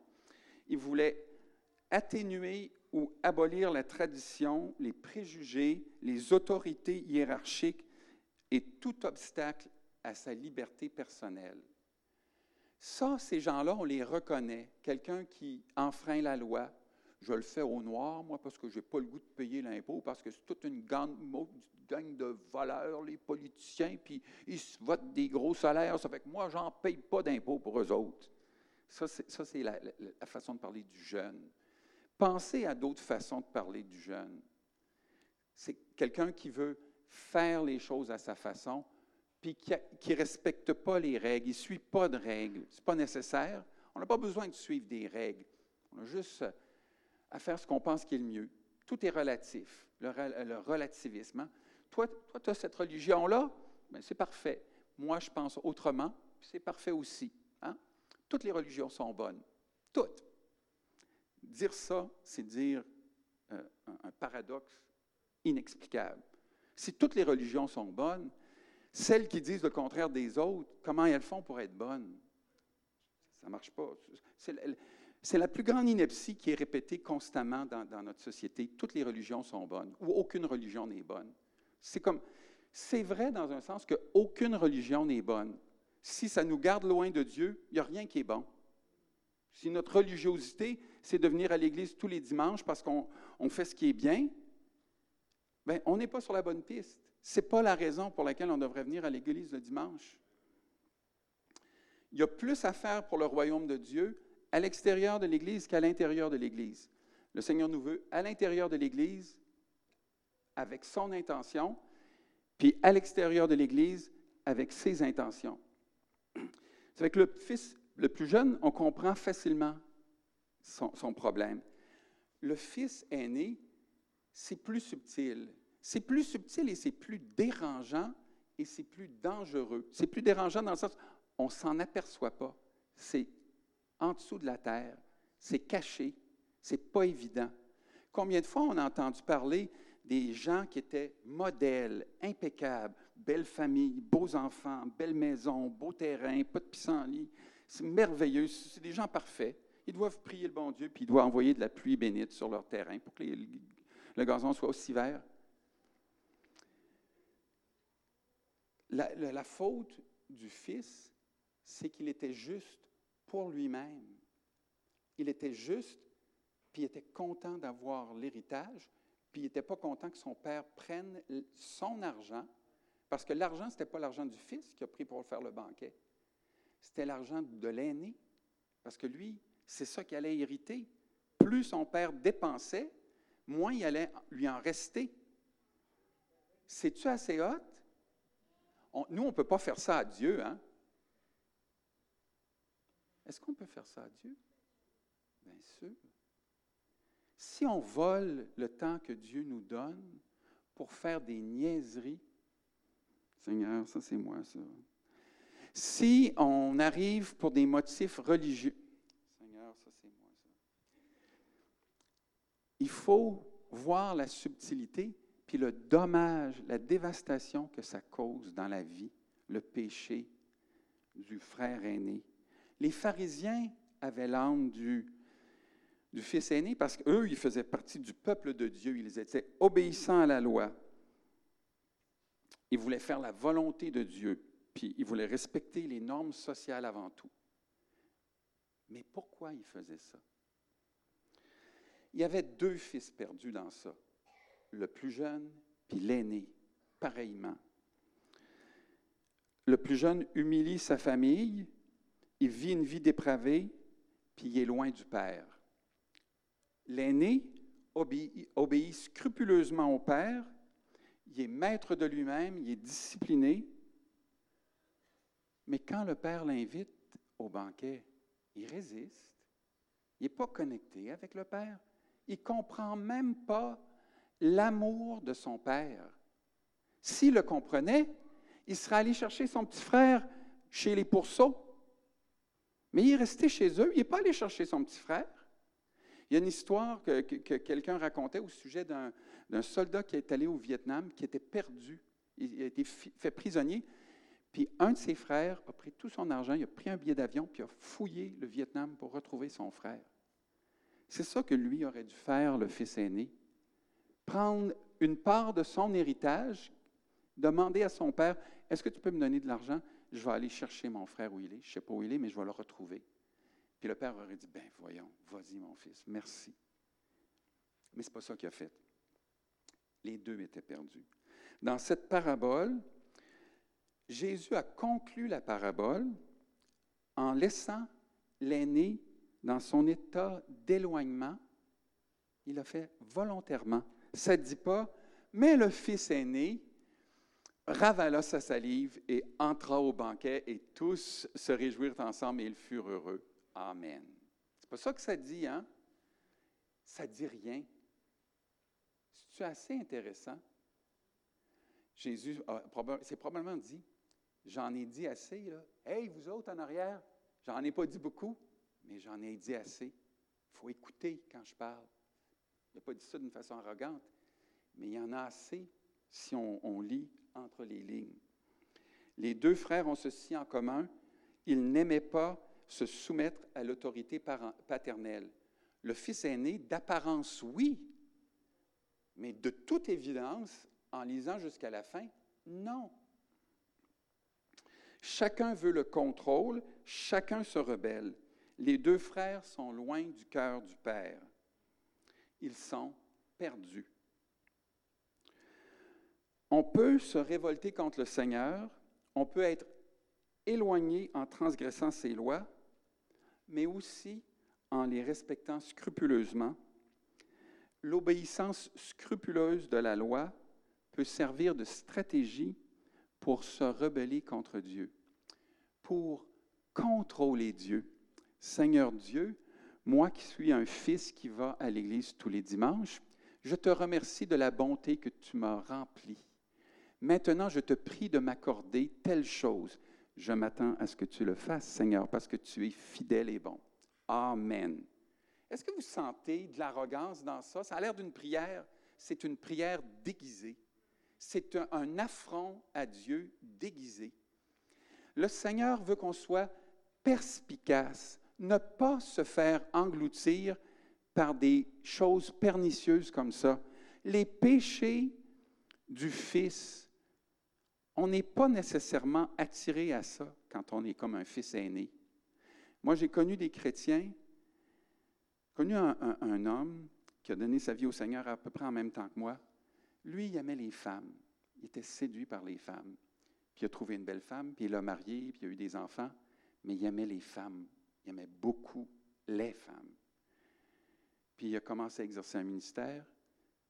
Il voulait atténuer ou abolir la tradition, les préjugés, les autorités hiérarchiques et tout obstacle à sa liberté personnelle. Ça, ces gens-là, on les reconnaît. Quelqu'un qui enfreint la loi, je le fais au noir, moi, parce que je n'ai pas le goût de payer l'impôt, parce que c'est toute une gang, de voleurs, les politiciens, puis ils votent des gros salaires, ça fait que moi, j'en paye pas d'impôt pour eux autres. Ça, c'est, la façon de parler du jeune. Pensez à d'autres façons de parler du jeune. C'est quelqu'un qui veut faire les choses à sa façon, puis qui ne respecte pas les règles, il ne suit pas de règles. Ce n'est pas nécessaire. On n'a pas besoin de suivre des règles. On a juste euh, à faire ce qu'on pense qui est le mieux. Tout est relatif, le, le relativisme. hein. Toi, tu as cette religion-là, ben, c'est parfait. Moi, je pense autrement, c'est parfait aussi. hein. Toutes les religions sont bonnes. Toutes. Dire ça, c'est dire euh, un paradoxe inexplicable. Si toutes les religions sont bonnes, celles qui disent le contraire des autres, comment elles font pour être bonnes? Ça ne marche pas. C'est la, plus grande ineptie qui est répétée constamment dans, notre société. Toutes les religions sont bonnes, ou aucune religion n'est bonne. C'est comme, c'est vrai dans un sens qu'aucune religion n'est bonne. Si ça nous garde loin de Dieu, il n'y a rien qui est bon. Si notre religiosité, c'est de venir à l'église tous les dimanches parce qu'on on fait ce qui est bien, ben, on n'est pas sur la bonne piste. Ce n'est pas la raison pour laquelle on devrait venir à l'église le dimanche. Il y a plus à faire pour le royaume de Dieu à l'extérieur de l'Église qu'à l'intérieur de l'Église. Le Seigneur nous veut à l'intérieur de l'Église avec son intention, puis à l'extérieur de l'Église avec ses intentions. C'est avec le fils le plus jeune, on comprend facilement son, son problème. Le fils aîné, c'est plus subtil. C'est plus subtil et c'est plus dérangeant et c'est plus dangereux. C'est plus dérangeant dans le sens, on s'en aperçoit pas. C'est en dessous de la terre. C'est caché. C'est pas évident. Combien de fois on a entendu parler des gens qui étaient modèles, impeccables, belle famille, beaux enfants, belle maison, beau terrain, pas de pissenlit. C'est merveilleux. C'est des gens parfaits. Ils doivent prier le bon Dieu, puis il doit envoyer de la pluie bénite sur leur terrain pour que le gazon soit aussi vert. La, faute du fils, c'est qu'il était juste pour lui-même. Il était juste, puis il était content d'avoir l'héritage, puis il n'était pas content que son père prenne son argent, parce que l'argent, ce n'était pas l'argent du fils qui a pris pour faire le banquet. C'était l'argent de l'aîné, parce que lui, c'est ça qu'il allait hériter. Plus son père dépensait, moins il allait lui en rester. C'est-tu assez hot? Nous, on ne peut pas faire ça à Dieu, hein? Est-ce qu'on peut faire ça à Dieu? Bien sûr. Si on vole le temps que Dieu nous donne pour faire des niaiseries, Seigneur, ça c'est moi, ça. Si on arrive pour des motifs religieux, Seigneur, ça c'est moi, ça. Il faut voir la subtilité, puis le dommage, la dévastation que ça cause dans la vie, le péché du frère aîné. Les pharisiens avaient l'âme du, fils aîné parce qu'eux, ils faisaient partie du peuple de Dieu. Ils étaient obéissants à la loi. Ils voulaient faire la volonté de Dieu, puis ils voulaient respecter les normes sociales avant tout. Mais pourquoi ils faisaient ça? Il y avait deux fils perdus dans ça, le plus jeune puis l'aîné, pareillement. le plus jeune humilie sa famille, il vit une vie dépravée, puis il est loin du Père. L'aîné obéit, obéit scrupuleusement au Père, il est maître de lui-même, il est discipliné, mais quand le Père l'invite au banquet, il résiste. Il n'est pas connecté avec le Père. Il ne comprend même pas l'amour de son Père. S'il le comprenait, il serait allé chercher son petit frère chez les pourceaux. Mais il est resté chez eux, il n'est pas allé chercher son petit frère. Il y a une histoire que, que quelqu'un racontait au sujet d'un soldat qui est allé au Vietnam, qui était perdu. Il a été fait prisonnier. Puis un de ses frères a pris tout son argent, il a pris un billet d'avion, puis a fouillé le Vietnam pour retrouver son frère. C'est ça que lui aurait dû faire, le fils aîné. Prendre une part de son héritage, demander à son père, est-ce que tu peux me donner de l'argent? Je vais aller chercher mon frère où il est. Je ne sais pas où il est, mais je vais le retrouver. Puis le père aurait dit, ben voyons, vas-y mon fils, merci. Mais ce n'est pas ça qu'il a fait. Les deux étaient perdus. Dans cette parabole, Jésus a conclu la parabole en laissant l'aîné dans son état d'éloignement. Il l'a fait volontairement. Ça ne dit pas, mais le fils aîné ravala sa salive et entra au banquet et tous se réjouirent ensemble et ils furent heureux. Amen. C'est pas ça que ça dit, hein? Ça dit rien. C'est assez intéressant? Jésus c'est probablement dit J'en ai dit assez, là. Hey, vous autres en arrière, j'en ai pas dit beaucoup, mais j'en ai dit assez. Il faut écouter quand je parle. N'a pas dit ça d'une façon arrogante, mais il y en a assez si on, on lit entre les lignes. Les deux frères ont ceci en commun. Ils n'aimaient pas se soumettre à l'autorité paternelle. Le fils aîné, d'apparence, oui, mais de toute évidence, en lisant jusqu'à la fin, non. Chacun veut le contrôle, chacun se rebelle. Les deux frères sont loin du cœur du Père. Ils sont perdus. On peut se révolter contre le Seigneur, on peut être éloigné en transgressant ses lois, mais aussi en les respectant scrupuleusement. L'obéissance scrupuleuse de la loi peut servir de stratégie pour se rebeller contre Dieu, pour contrôler Dieu. Seigneur Dieu, moi qui suis un fils qui va à l'église tous les dimanches, je te remercie de la bonté que tu m'as remplie. Maintenant, je te prie de m'accorder telle chose. Je m'attends à ce que tu le fasses, Seigneur, parce que tu es fidèle et bon. Amen. Est-ce que vous sentez de l'arrogance dans ça? Ça a l'air d'une prière. C'est une prière déguisée c'est un, affront à Dieu déguisé. Le Seigneur veut qu'on soit perspicace, ne pas se faire engloutir par des choses pernicieuses comme ça. Les péchés du Fils, on n'est pas nécessairement attiré à ça quand on est comme un fils aîné. Moi, j'ai connu des chrétiens, connu un, homme qui a donné sa vie au Seigneur à peu près en même temps que moi. Lui, il aimait les femmes. Il était séduit par les femmes. Puis il a trouvé une belle femme, puis il l'a mariée, puis il a eu des enfants. Mais il aimait les femmes. Il aimait beaucoup les femmes. Puis il a commencé à exercer un ministère,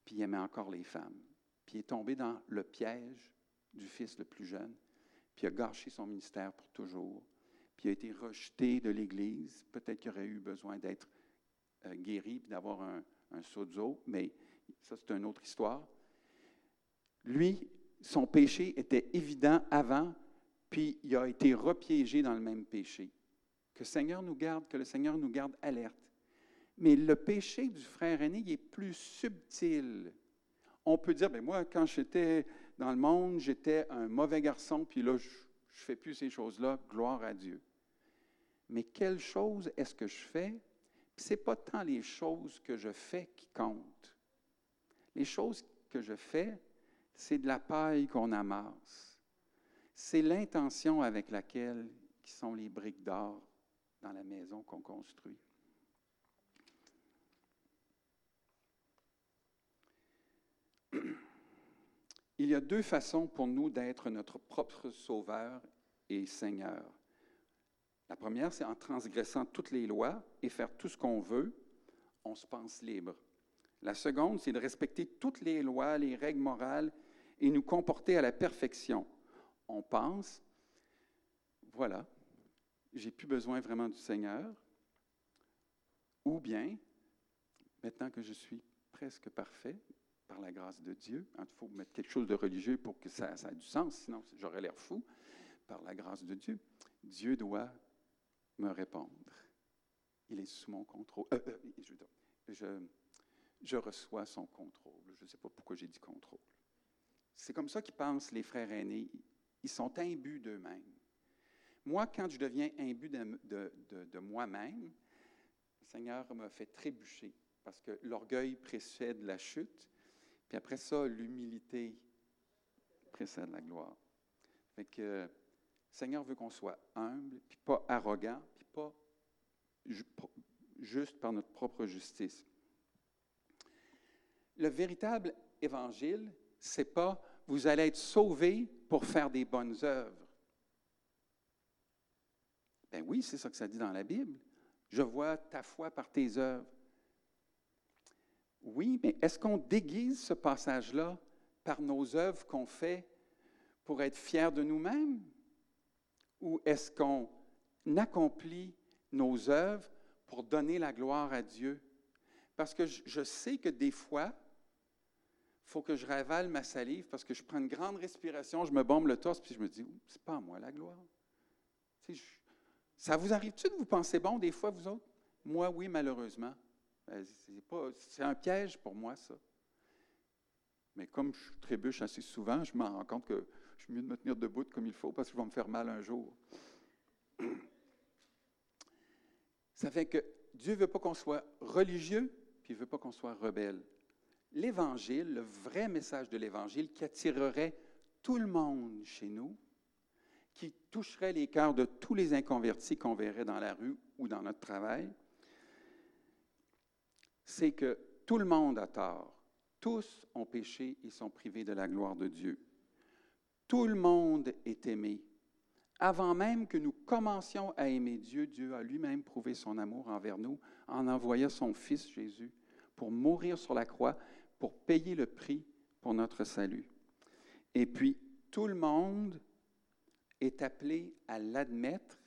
puis il aimait encore les femmes. Puis il est tombé dans le piège du fils le plus jeune, puis il a gâché son ministère pour toujours. Puis il a été rejeté de l'Église. Peut-être qu'il aurait eu besoin d'être euh, guéri, puis d'avoir un, un sozo, mais ça, c'est une autre histoire. Lui, son péché était évident avant, puis il a été repiégé dans le même péché. Que le Seigneur nous garde, que le Seigneur nous garde alerte. Mais le péché du frère aîné, est plus subtil. On peut dire, ben moi, quand j'étais dans le monde, j'étais un mauvais garçon, puis là, je ne fais plus ces choses-là, gloire à Dieu. Mais quelles choses est-ce que je fais? Ce n'est pas tant les choses que je fais qui comptent. Les choses que je fais, c'est de la paille qu'on amasse. C'est l'intention avec laquelle qui sont les briques d'or dans la maison qu'on construit. (clears throat) Il y a deux façons pour nous d'être notre propre sauveur et Seigneur. La première, c'est en transgressant toutes les lois et faire tout ce qu'on veut, on se pense libre. La seconde, c'est de respecter toutes les lois, les règles morales et nous comporter à la perfection. On pense, voilà, j'ai plus besoin vraiment du Seigneur, ou bien, maintenant que je suis presque parfait, par la grâce de Dieu, il faut mettre quelque chose de religieux pour que ça, ça ait du sens, sinon j'aurais l'air fou, par la grâce de Dieu, Dieu doit me répondre. Il est sous mon contrôle. Euh, euh, je, je, reçois son contrôle. Je ne sais pas pourquoi j'ai dit contrôle. C'est comme ça qu'ils pensent les frères aînés. Ils sont imbus d'eux-mêmes. Moi, quand je deviens imbu de, moi-même, le Seigneur m'a fait trébucher parce que l'orgueil précède la chute, puis après ça, l'humilité précède la gloire. Le Seigneur veut qu'on soit humble, puis pas arrogant, puis pas juste par notre propre justice. Le véritable évangile, c'est pas vous allez être sauvés pour faire des bonnes œuvres. Ben oui, c'est ça que ça dit dans la Bible. Je vois ta foi par tes œuvres. Oui, mais est-ce qu'on déguise ce passage-là par nos œuvres qu'on fait pour être fiers de nous-mêmes? Ou est-ce qu'on accomplit nos œuvres pour donner la gloire à Dieu? Parce que je sais que des fois, il faut que je ravale ma salive parce que je prends une grande respiration, je me bombe le torse, puis je me dis, c'est pas moi la gloire. Ça vous arrive-tu de vous penser bon des fois, vous autres? Moi, oui, malheureusement. Ben, c'est un piège pour moi, ça. Mais comme je trébuche assez souvent, je m'en rends compte que je suis mieux de me tenir debout comme il faut parce que je vais me faire mal un jour. Ça fait que Dieu ne veut pas qu'on soit religieux, puis il ne veut pas qu'on soit rebelle. L'Évangile, le vrai message de l'Évangile qui attirerait tout le monde chez nous, toucherait les cœurs de tous les inconvertis qu'on verrait dans la rue ou dans notre travail, c'est que tout le monde a tort. Tous ont péché et sont privés de la gloire de Dieu. Tout le monde est aimé. Avant même que nous commencions à aimer Dieu, Dieu a lui-même prouvé son amour envers nous en envoyant son Fils Jésus pour mourir sur la croix, pour payer le prix pour notre salut. Et puis, tout le monde est appelé à l'admettre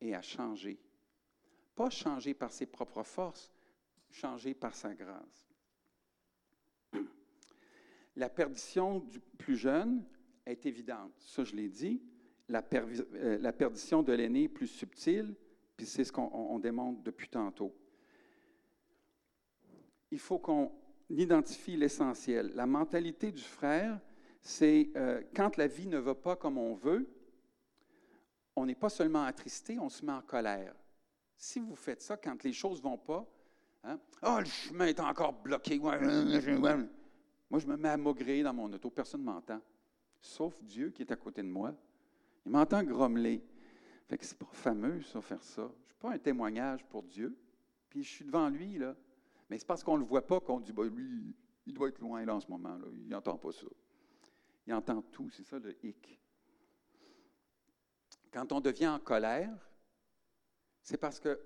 et à changer. Pas changer par ses propres forces, changé par sa grâce. La perdition du plus jeune est évidente, ça je l'ai dit. La, euh, perdition de l'aîné est plus subtile, puis c'est ce qu'on démontre depuis tantôt. Il faut qu'on identifie l'essentiel. La mentalité du frère, c'est euh, quand la vie ne va pas comme on veut, on n'est pas seulement attristé, on se met en colère. Si vous faites ça quand les choses ne vont pas? Ah, le chemin est encore bloqué. Moi, je me mets à maugrer dans mon auto. Personne ne m'entend. Sauf Dieu qui est à côté de moi. Il m'entend grommeler. Fait que c'est pas fameux, ça, faire ça. Je ne suis pas un témoignage pour Dieu. Puis je suis devant lui, là. Mais c'est parce qu'on ne le voit pas qu'on dit, bah, lui, il doit être loin là en ce moment. Là. Il n'entend pas ça. Il entend tout. C'est ça le hic. Quand on devient en colère, c'est parce que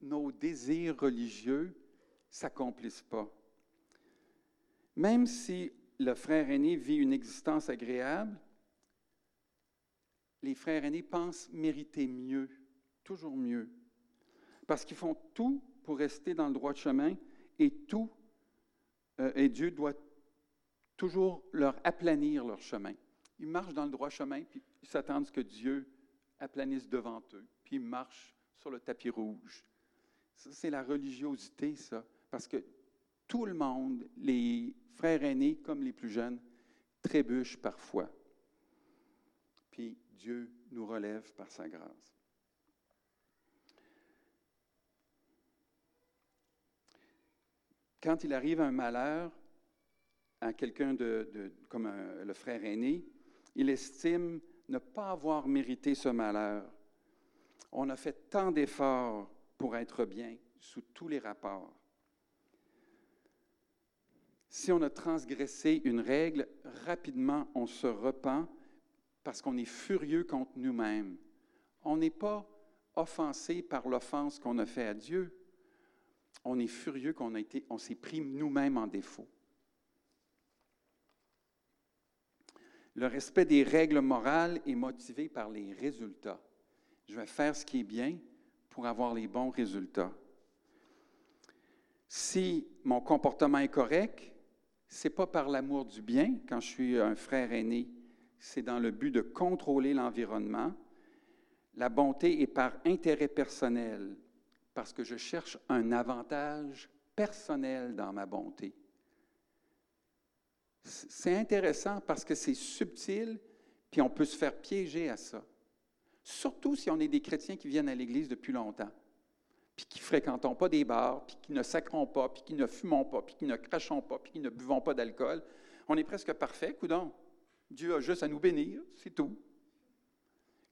nos désirs religieux s'accomplissent pas. Même si le frère aîné vit une existence agréable, les frères aînés pensent mériter mieux, toujours mieux, parce qu'ils font tout pour rester dans le droit chemin et tout, euh, et Dieu doit toujours leur aplanir leur chemin. Ils marchent dans le droit chemin, puis s'attendent à ce que Dieu aplanisse devant eux, puis ils marchent sur le tapis rouge. C'est la religiosité, ça. Parce que tout le monde, les frères aînés comme les plus jeunes, trébuchent parfois. Puis Dieu nous relève par sa grâce. Quand il arrive un malheur à quelqu'un de, comme le frère aîné, il estime ne pas avoir mérité ce malheur. On a fait tant d'efforts pour être bien sous tous les rapports. Si on a transgressé une règle, rapidement on se repent, parce qu'on est furieux contre nous-mêmes. On n'est pas offensé par l'offense qu'on a fait à Dieu. On est furieux qu'on s'est pris nous-mêmes en défaut. Le respect des règles morales est motivé par les résultats. Je vais faire ce qui est bien pour avoir les bons résultats. Si mon comportement est correct, c'est pas par l'amour du bien quand je suis un frère aîné, c'est dans le but de contrôler l'environnement. La bonté est par intérêt personnel, parce que je cherche un avantage personnel dans ma bonté. C'est intéressant parce que c'est subtil, puis on peut se faire piéger à ça. Surtout si on est des chrétiens qui viennent à l'Église depuis longtemps, puis qui ne fréquentons pas des bars, puis qui ne sacrons pas, puis qui ne fumons pas, puis qui ne crachons pas, puis qui ne buvons pas d'alcool. On est presque parfait, coudon. Dieu a juste à nous bénir, c'est tout.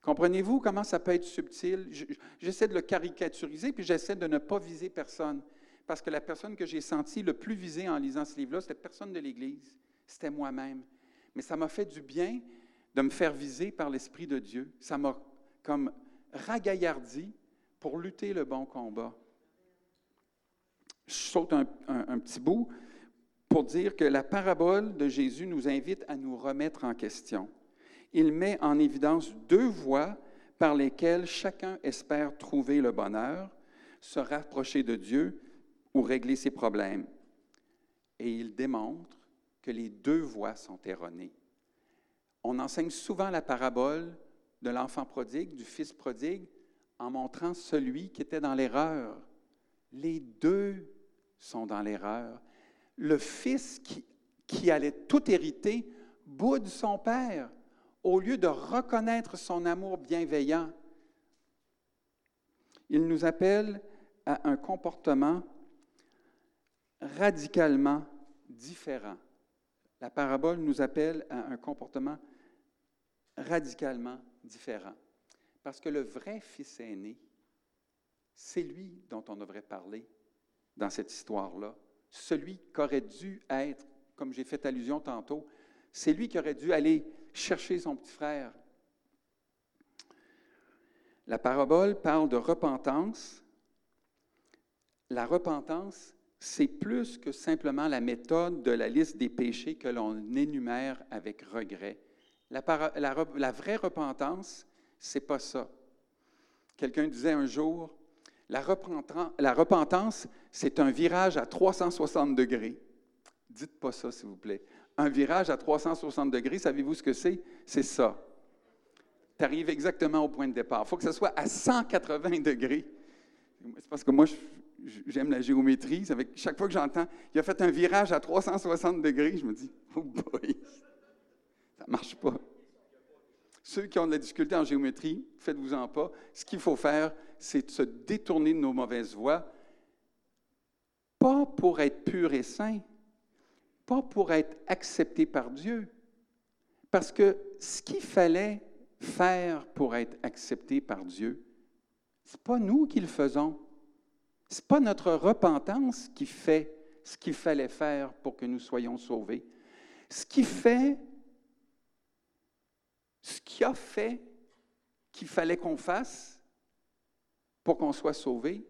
Comprenez-vous comment ça peut être subtil? J'essaie de le caricaturiser, puis j'essaie de ne pas viser personne. Parce que la personne que j'ai sentie le plus visée en lisant ce livre-là, c'était personne de l'Église c'était moi-même. Mais ça m'a fait du bien de me faire viser par l'Esprit de Dieu. Ça m'a comme ragaillardi pour lutter le bon combat. Je saute un, un, petit bout pour dire que la parabole de Jésus nous invite à nous remettre en question. Il met en évidence deux voies par lesquelles chacun espère trouver le bonheur, se rapprocher de Dieu ou régler ses problèmes. Et il démontre que les deux voies sont erronées. On enseigne souvent la parabole de l'enfant prodigue, du fils prodigue, en montrant celui qui était dans l'erreur. Les deux sont dans l'erreur. Le fils qui, allait tout hériter boude son père au lieu de reconnaître son amour bienveillant. Il nous appelle à un comportement radicalement différent la parabole nous appelle à un comportement radicalement différent. Parce que le vrai fils aîné, c'est lui dont on devrait parler dans cette histoire-là. Celui qui aurait dû être, comme j'ai fait allusion tantôt, c'est lui qui aurait dû aller chercher son petit frère. La parabole parle de repentance. La repentance, c'est plus que simplement la méthode de la liste des péchés que l'on énumère avec regret. La, vraie repentance, c'est pas ça. Quelqu'un disait un jour, la, la repentance, c'est un virage à 360 degrés. Dites pas ça, s'il vous plaît. Un virage à 360 degrés, savez-vous ce que c'est? C'est ça. Tu arrives exactement au point de départ. Il faut que ce soit à 180 degrés. C'est parce que moi, je, j'aime la géométrie. Chaque fois que j'entends, il a fait un virage à 360 degrés, je me dis, oh boy, (laughs) ça ne marche pas. Ceux qui ont de la difficulté en géométrie, faites-vous-en pas. Ce qu'il faut faire, c'est se détourner de nos mauvaises voies, pas pour être pur et saint, pas pour être accepté par Dieu, parce que ce qu'il fallait faire pour être accepté par Dieu, ce n'est pas nous qui le faisons. Ce n'est pas notre repentance qui fait ce qu'il fallait faire pour que nous soyons sauvés. Ce qui fait, ce qui a fait qu'il fallait qu'on fasse pour qu'on soit sauvé,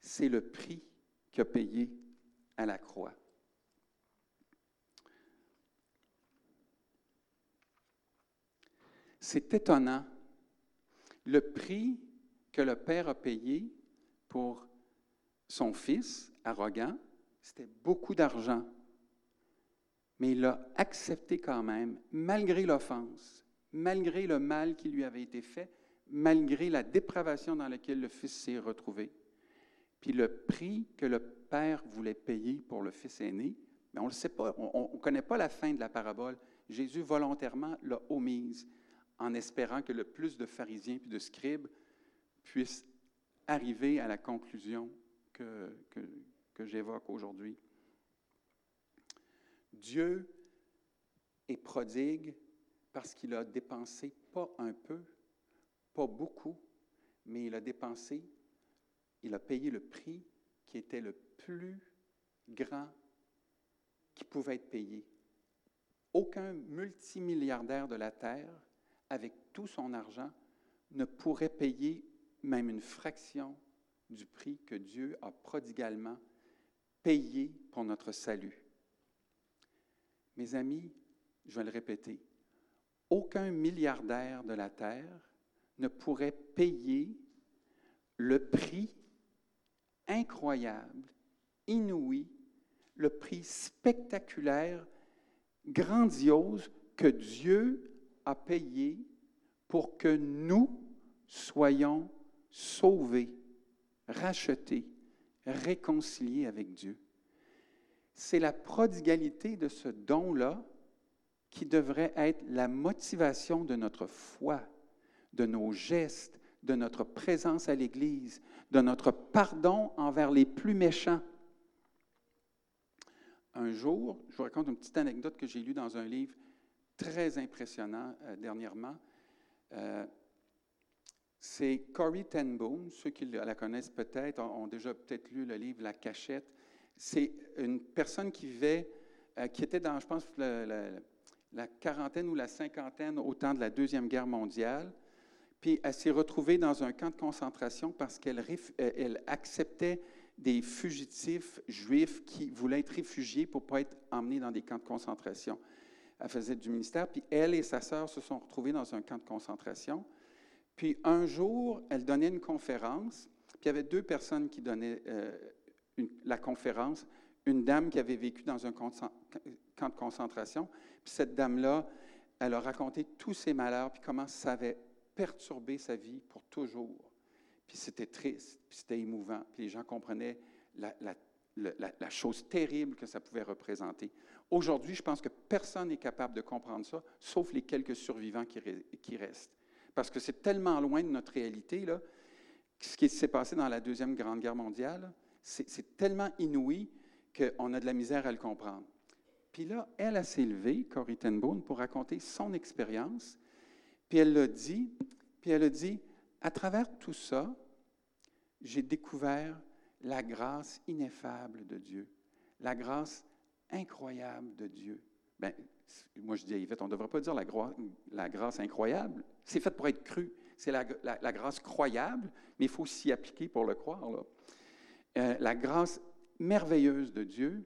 c'est le prix qu'il a payé à la croix. C'est étonnant. Le prix que le Père a payé pour son fils, arrogant, c'était beaucoup d'argent. Mais il l'a accepté quand même, malgré l'offense, malgré le mal qui lui avait été fait, malgré la dépravation dans laquelle le fils s'est retrouvé. Puis le prix que le père voulait payer pour le fils aîné, mais on ne le sait pas, on ne connaît pas la fin de la parabole. Jésus volontairement l'a omise en espérant que le plus de pharisiens puis de scribes puissent arriver à la conclusion que, j'évoque aujourd'hui. Dieu est prodigue parce qu'il a dépensé pas un peu, pas beaucoup, mais il a dépensé, il a payé le prix qui était le plus grand qui pouvait être payé. Aucun multimilliardaire de la Terre avec tout son argent, ne pourrait payer même une fraction du prix que Dieu a prodigalement payé pour notre salut. Mes amis, je vais le répéter, aucun milliardaire de la Terre ne pourrait payer le prix incroyable, inouï, le prix spectaculaire, grandiose que Dieu a payé pour que nous soyons sauvés, rachetés, réconciliés avec Dieu. C'est la prodigalité de ce don-là qui devrait être la motivation de notre foi, de nos gestes, de notre présence à l'Église, de notre pardon envers les plus méchants. Un jour, je vous raconte une petite anecdote que j'ai lue dans un livre très impressionnant euh, dernièrement. Euh, c'est Corrie ten Boom. Ceux qui la connaissent peut-être ont, déjà peut-être lu le livre La Cachette. C'est une personne qui vivait, euh, qui était dans, je pense, la quarantaine ou la cinquantaine au temps de la Deuxième Guerre mondiale. Puis elle s'est retrouvée dans un camp de concentration parce qu'elle elle acceptait des fugitifs juifs qui voulaient être réfugiés pour ne pas être emmenés dans des camps de concentration. Elle faisait du ministère, puis elle et sa sœur se sont retrouvées dans un camp de concentration. Puis un jour, elle donnait une conférence, puis il y avait deux personnes qui donnaient euh, la conférence. Une dame qui avait vécu dans un camp de concentration, puis cette dame-là, elle a raconté tous ses malheurs, puis comment ça avait perturbé sa vie pour toujours. Puis c'était triste, puis c'était émouvant, puis les gens comprenaient la, chose terrible que ça pouvait représenter. Aujourd'hui, je pense que personne n'est capable de comprendre ça, sauf les quelques survivants qui restent. Parce que c'est tellement loin de notre réalité, là, ce qui s'est passé dans la Deuxième Grande Guerre mondiale, c'est tellement inouï qu'on a de la misère à le comprendre. Puis là, elle a s'est levée, Corrie ten Boom, pour raconter son expérience. Puis elle l'a dit, puis elle a dit, à travers tout ça, j'ai découvert la grâce ineffable de Dieu, la grâce incroyable de Dieu. Bien, moi, je dis à Yvette, on ne devrait pas dire la, grâce incroyable. C'est fait pour être cru. C'est la, grâce croyable, mais il faut s'y appliquer pour le croire. Euh, la grâce merveilleuse de Dieu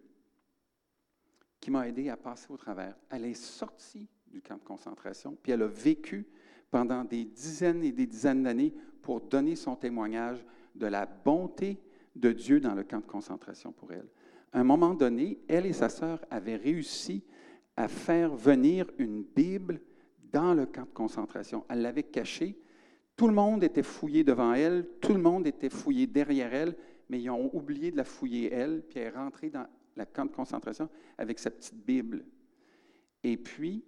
qui m'a aidé à passer au travers. Elle est sortie du camp de concentration, puis elle a vécu pendant des dizaines et des dizaines d'années pour donner son témoignage de la bonté de Dieu dans le camp de concentration pour elle. À un moment donné, elle et sa sœur avaient réussi à faire venir une Bible dans le camp de concentration. Elle l'avait cachée. Tout le monde était fouillé devant elle, tout le monde était fouillé derrière elle, mais ils ont oublié de la fouiller elle, puis elle est rentrée dans le camp de concentration avec sa petite Bible. Et puis,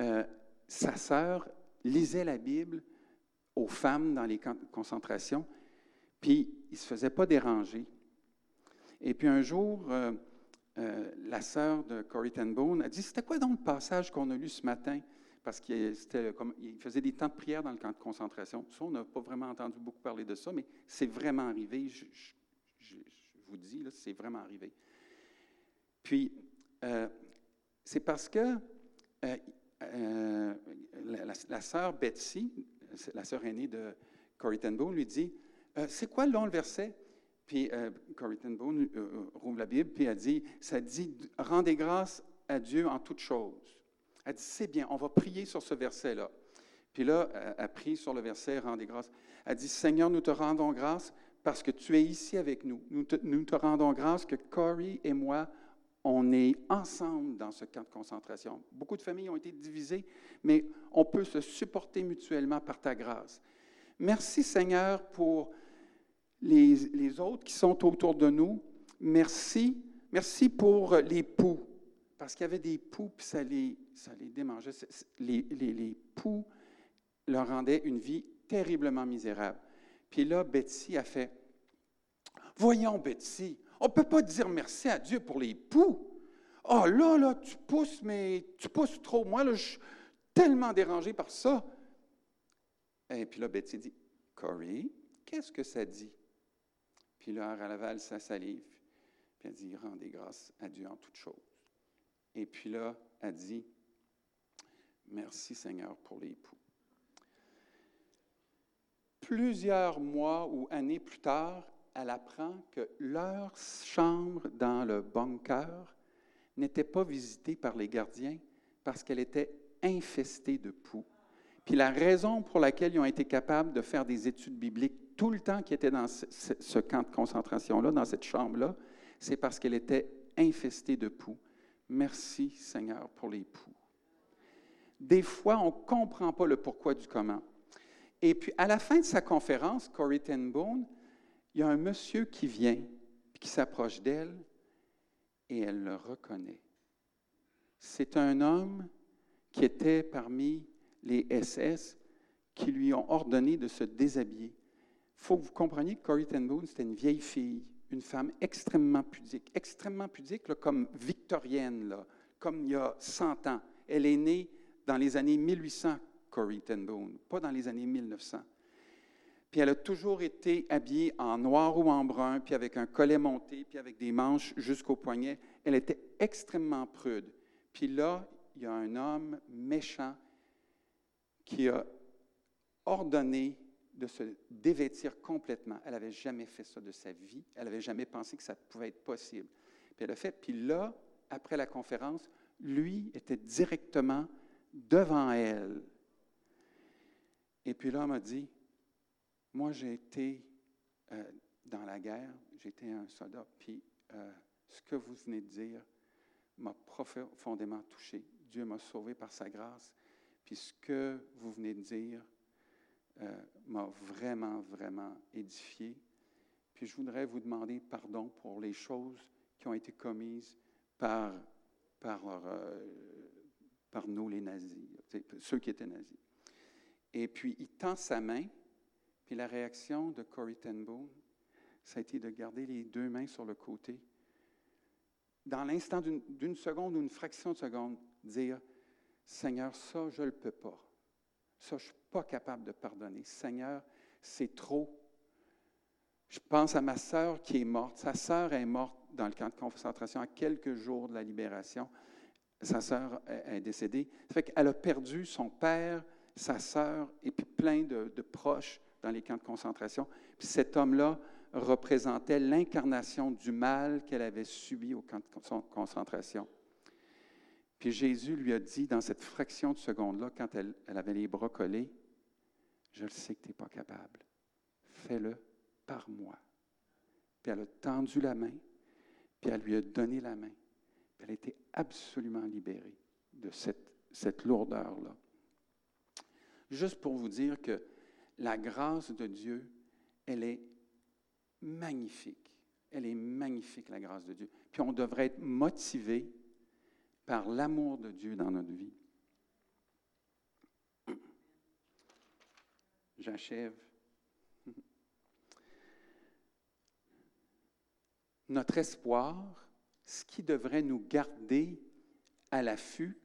euh, sa sœur lisait la Bible aux femmes dans les camps de concentration, puis il ne se faisait pas déranger. Et puis un jour, euh, euh, la sœur de Corrie ten Boom a dit C'était quoi donc le passage qu'on a lu ce matin? Parce qu'il faisait des temps de prière dans le camp de concentration. Ça, on n'a pas vraiment entendu beaucoup parler de ça, mais c'est vraiment arrivé. Je, vous dis, c'est vraiment arrivé. Puis, euh, c'est parce que la, sœur Betsy, la sœur aînée de Corrie ten Boom, lui dit C'est quoi long le verset? Puis euh, Corrie ten Boom euh, euh, rouvre la Bible, puis elle dit, ça dit, rendez grâce à Dieu en toutes choses. Elle dit, c'est bien, on va prier sur ce verset-là. Puis là, elle prie sur le verset, rendez grâce. Elle dit, Seigneur, nous te rendons grâce parce que tu es ici avec nous. Nous te, nous te rendons grâce que Corey et moi, on est ensemble dans ce camp de concentration. Beaucoup de familles ont été divisées, mais on peut se supporter mutuellement par ta grâce. Merci Seigneur pour les, autres qui sont autour de nous. Merci. Merci pour les poux. Parce qu'il y avait des poux, puis ça les, ça les démangeait. Les, poux leur rendaient une vie terriblement misérable. Puis là, Betsy a fait Voyons, Betsy, on ne peut pas dire merci à Dieu pour les poux. Oh là, là, tu pousses, mais tu pousses trop. Moi, là, je suis tellement dérangé par ça. Et puis là, Betsy dit Corey, qu'est-ce que ça dit? Puis là, elle avale sa salive. Puis elle dit Rendez grâce à Dieu en toutes choses. Et puis là, elle dit Merci Seigneur pour les poux. plusieurs mois ou années plus tard, elle apprend que leur chambre dans le bunker n'était pas visitée par les gardiens parce qu'elle était infestée de poux. Puis la raison pour laquelle ils ont été capables de faire des études bibliques tout le temps qu'ils étaient dans ce, ce camp de concentration-là, dans cette chambre-là, c'est parce qu'elle était infestée de poux. Merci Seigneur pour les poux. Des fois, on ne comprend pas le pourquoi du comment. Et puis, à la fin de sa conférence, Corrie ten Boom, il y a un monsieur qui vient, qui s'approche d'elle, et elle le reconnaît. C'est un homme qui était parmi les SS qui lui ont ordonné de se déshabiller. Faut que vous compreniez que Corrie ten Boom, c'était une vieille fille, une femme extrêmement pudique, extrêmement pudique, comme victorienne, comme il y a 100 ans. Elle est née dans les années 1800, Corrie ten Boom, pas dans les années 1900. Puis elle a toujours été habillée en noir ou en brun, puis avec un collet monté, puis avec des manches jusqu'au poignet. Elle était extrêmement prude. Puis là, il y a un homme méchant qui a ordonné de se dévêtir complètement. Elle n'avait jamais fait ça de sa vie. Elle n'avait jamais pensé que ça pouvait être possible. Puis elle a fait. Puis là, après la conférence, lui était directement devant elle. Et puis là, elle m'a dit, moi, j'ai été euh, dans la guerre, j'étais un soldat, puis euh, ce que vous venez de dire m'a profondément touché. Dieu m'a sauvé par sa grâce. Puis ce que vous venez de dire euh, m'a vraiment, vraiment édifié. Puis je voudrais vous demander pardon pour les choses qui ont été commises par, par, par nous, les nazis, ceux qui étaient nazis. Et puis il tend sa main, puis la réaction de Corey ten ça a été de garder les deux mains sur le côté. Dans l'instant d'une seconde ou une fraction de seconde, dire Seigneur, ça, je ne le peux pas. Ça, je ne suis pas capable de pardonner. Seigneur, c'est trop. Je pense à ma sœur qui est morte. Sa sœur est morte dans le camp de concentration à quelques jours de la libération. Sa sœur est décédée. Ça fait qu'elle a perdu son père, sa sœur et puis plein de, de proches dans les camps de concentration. Puis cet homme-là représentait l'incarnation du mal qu'elle avait subi au camp de concentration. Puis Jésus lui a dit dans cette fraction de seconde-là, quand elle, avait les bras collés, je le sais que tu n'es pas capable. Fais-le par moi. Puis elle a tendu la main, puis elle lui a donné la main. Puis elle a été absolument libérée de cette, cette lourdeur-là. Juste pour vous dire que la grâce de Dieu, elle est magnifique. Elle est magnifique, la grâce de Dieu. Puis on devrait être motivé par l'amour de Dieu dans notre vie. (clears throat) J'achève. (laughs) Notre espoir, ce qui devrait nous garder à l'affût,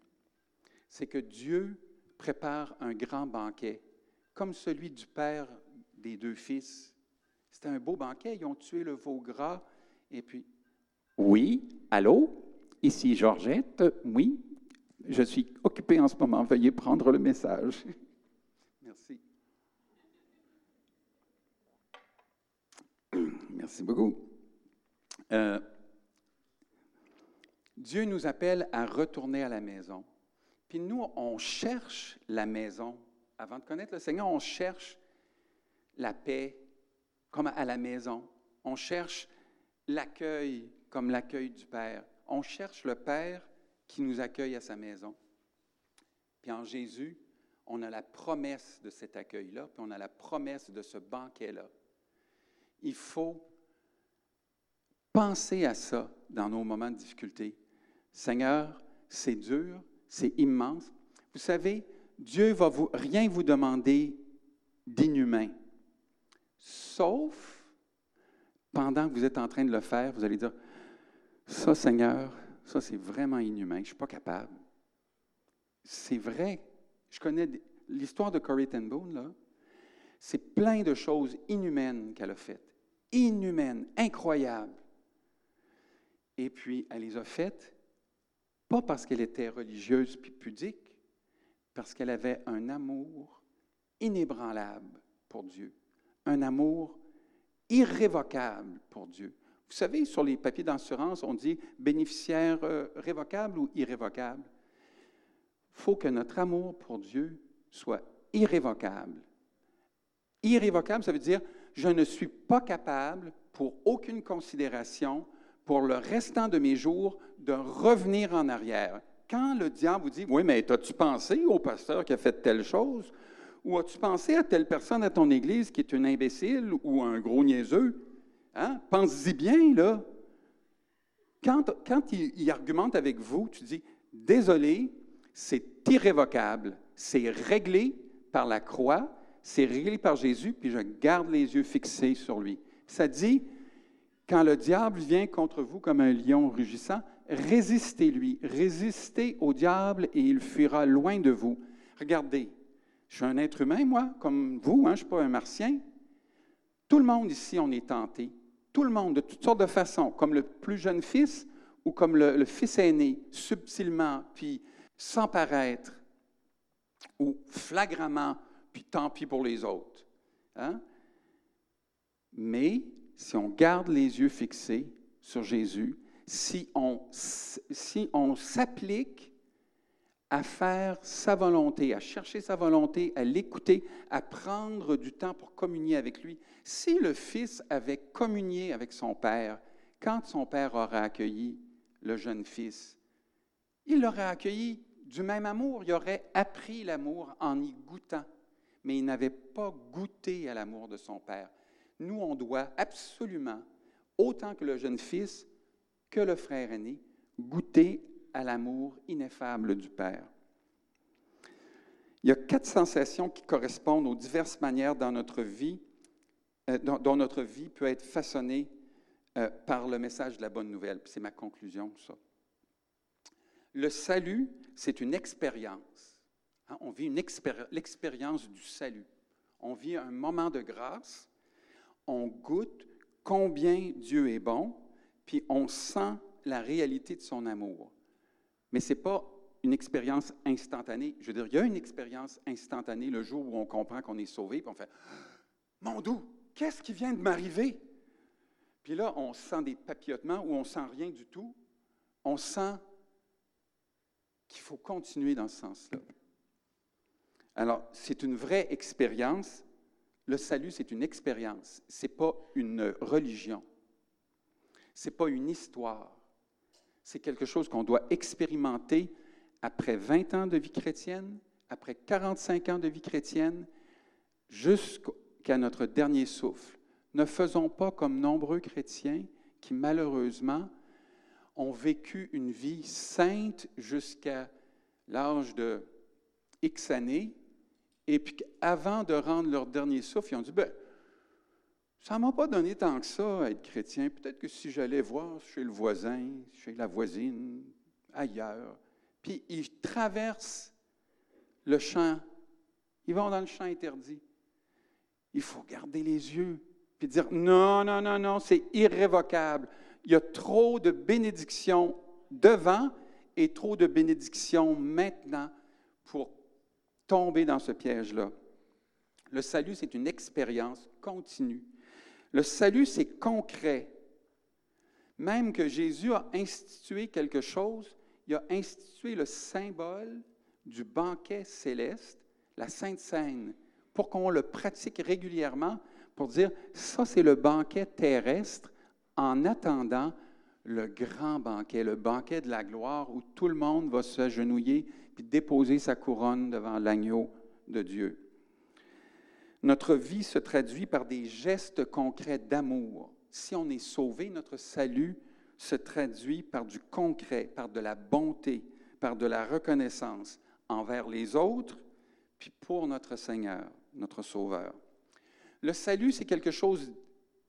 c'est que Dieu prépare un grand banquet comme celui du père des deux fils. C'était un beau banquet. Ils ont tué le veau gras. Et puis, oui, allô, ici Georgette. Oui, je suis occupée en ce moment. Veuillez prendre le message. Merci. Merci beaucoup. Euh, Dieu nous appelle à retourner à la maison. Puis nous, on cherche la maison avant de connaître le Seigneur, on cherche la paix comme à la maison. On cherche l'accueil comme l'accueil du Père. On cherche le Père qui nous accueille à sa maison. Puis en Jésus, on a la promesse de cet accueil-là, puis on a la promesse de ce banquet-là. Il faut penser à ça dans nos moments de difficulté. Seigneur, c'est dur, c'est immense. Vous savez, Dieu va vous, rien vous demander d'inhumain. Sauf pendant que vous êtes en train de le faire, vous allez dire, ça Seigneur, ça c'est vraiment inhumain, je ne suis pas capable. C'est vrai. Je connais l'histoire de Corrie ten Boom, là. C'est plein de choses inhumaines qu'elle a faites. Inhumaines, incroyables. Et puis, elle les a faites, pas parce qu'elle était religieuse puis pudique, parce qu'elle avait un amour inébranlable pour Dieu. un amour irrévocable pour Dieu. Vous savez, sur les papiers d'assurance, on dit bénéficiaire euh, révocable ou irrévocable. Il faut que notre amour pour Dieu soit irrévocable. Irrévocable, ça veut dire je ne suis pas capable, pour aucune considération, pour le restant de mes jours, de revenir en arrière. Quand le diable vous dit, oui, mais as-tu pensé au pasteur qui a fait telle chose? Ou as-tu pensé à telle personne à ton église qui est un imbécile ou un gros niaiseux? Hein? Pense-y bien, là. Quand, quand il, argumente avec vous, tu dis, désolé, c'est irrévocable, c'est réglé par la croix, c'est réglé par Jésus, puis je garde les yeux fixés sur lui. Ça dit, quand le diable vient contre vous comme un lion rugissant, résistez-lui, résistez au diable et il fuira loin de vous. Regardez, je suis un être humain, moi, comme vous, hein, je ne suis pas un martien. Tout le monde ici, on est tenté. Tout le monde, de toutes sortes de façons, comme le plus jeune fils ou comme le, fils aîné, subtilement, puis sans paraître, ou flagramment, puis tant pis pour les autres. Hein? Mais si on garde les yeux fixés sur Jésus, si on, si on s'applique à faire sa volonté, à chercher sa volonté, à l'écouter, à prendre du temps pour communier avec lui. Si le Fils avait communié avec son Père, quand son Père aura accueilli le jeune Fils, il l'aurait accueilli du même amour, il aurait appris l'amour en y goûtant, mais il n'avait pas goûté à l'amour de son Père. Nous, on doit absolument, autant que le jeune Fils, que le frère aîné, goûter à l'amour ineffable du Père. Il y a quatre sensations qui correspondent aux diverses manières dans notre vie, euh, dont, notre vie peut être façonnée euh, par le message de la bonne nouvelle. C'est ma conclusion, ça. Le salut, c'est une expérience. Hein, on vit l'expérience du salut. On vit un moment de grâce. On goûte combien Dieu est bon, puis on sent la réalité de son amour. Mais ce n'est pas une expérience instantanée. Je veux dire, il y a une expérience instantanée le jour où on comprend qu'on est sauvé, puis on fait Mon doux, qu'est-ce qui vient de m'arriver? Puis là, on sent des papillotements ou on sent rien du tout. On sent qu'il faut continuer dans ce sens-là. Alors, c'est une vraie expérience. Le salut, c'est une expérience. Ce n'est pas une religion. Ce n'est pas une histoire c'est quelque chose qu'on doit expérimenter après 20 ans de vie chrétienne, après 45 ans de vie chrétienne, jusqu'à notre dernier souffle. Ne faisons pas comme nombreux chrétiens qui, malheureusement, ont vécu une vie sainte jusqu'à l'âge de X années, et puis avant de rendre leur dernier souffle, ils ont dit, ben, ça ne m'a pas donné tant que ça être chrétien. Peut-être que si j'allais voir chez le voisin, chez la voisine, ailleurs, puis ils traversent le champ, ils vont dans le champ interdit. Il faut garder les yeux, puis dire non, non, non, non, c'est irrévocable. Il y a trop de bénédictions devant et trop de bénédictions maintenant pour tomber dans ce piège-là. Le salut, c'est une expérience continue le salut, c'est concret. Même que Jésus a institué quelque chose, il a institué le symbole du banquet céleste, la Sainte Seine, pour qu'on le pratique régulièrement, pour dire, ça c'est le banquet terrestre en attendant le grand banquet, le banquet de la gloire où tout le monde va s'agenouiller puis déposer sa couronne devant l'agneau de Dieu. Notre vie se traduit par des gestes concrets d'amour. Si on est sauvé, notre salut se traduit par du concret, par de la bonté, par de la reconnaissance envers les autres, puis pour notre Seigneur, notre Sauveur. Le salut, c'est quelque chose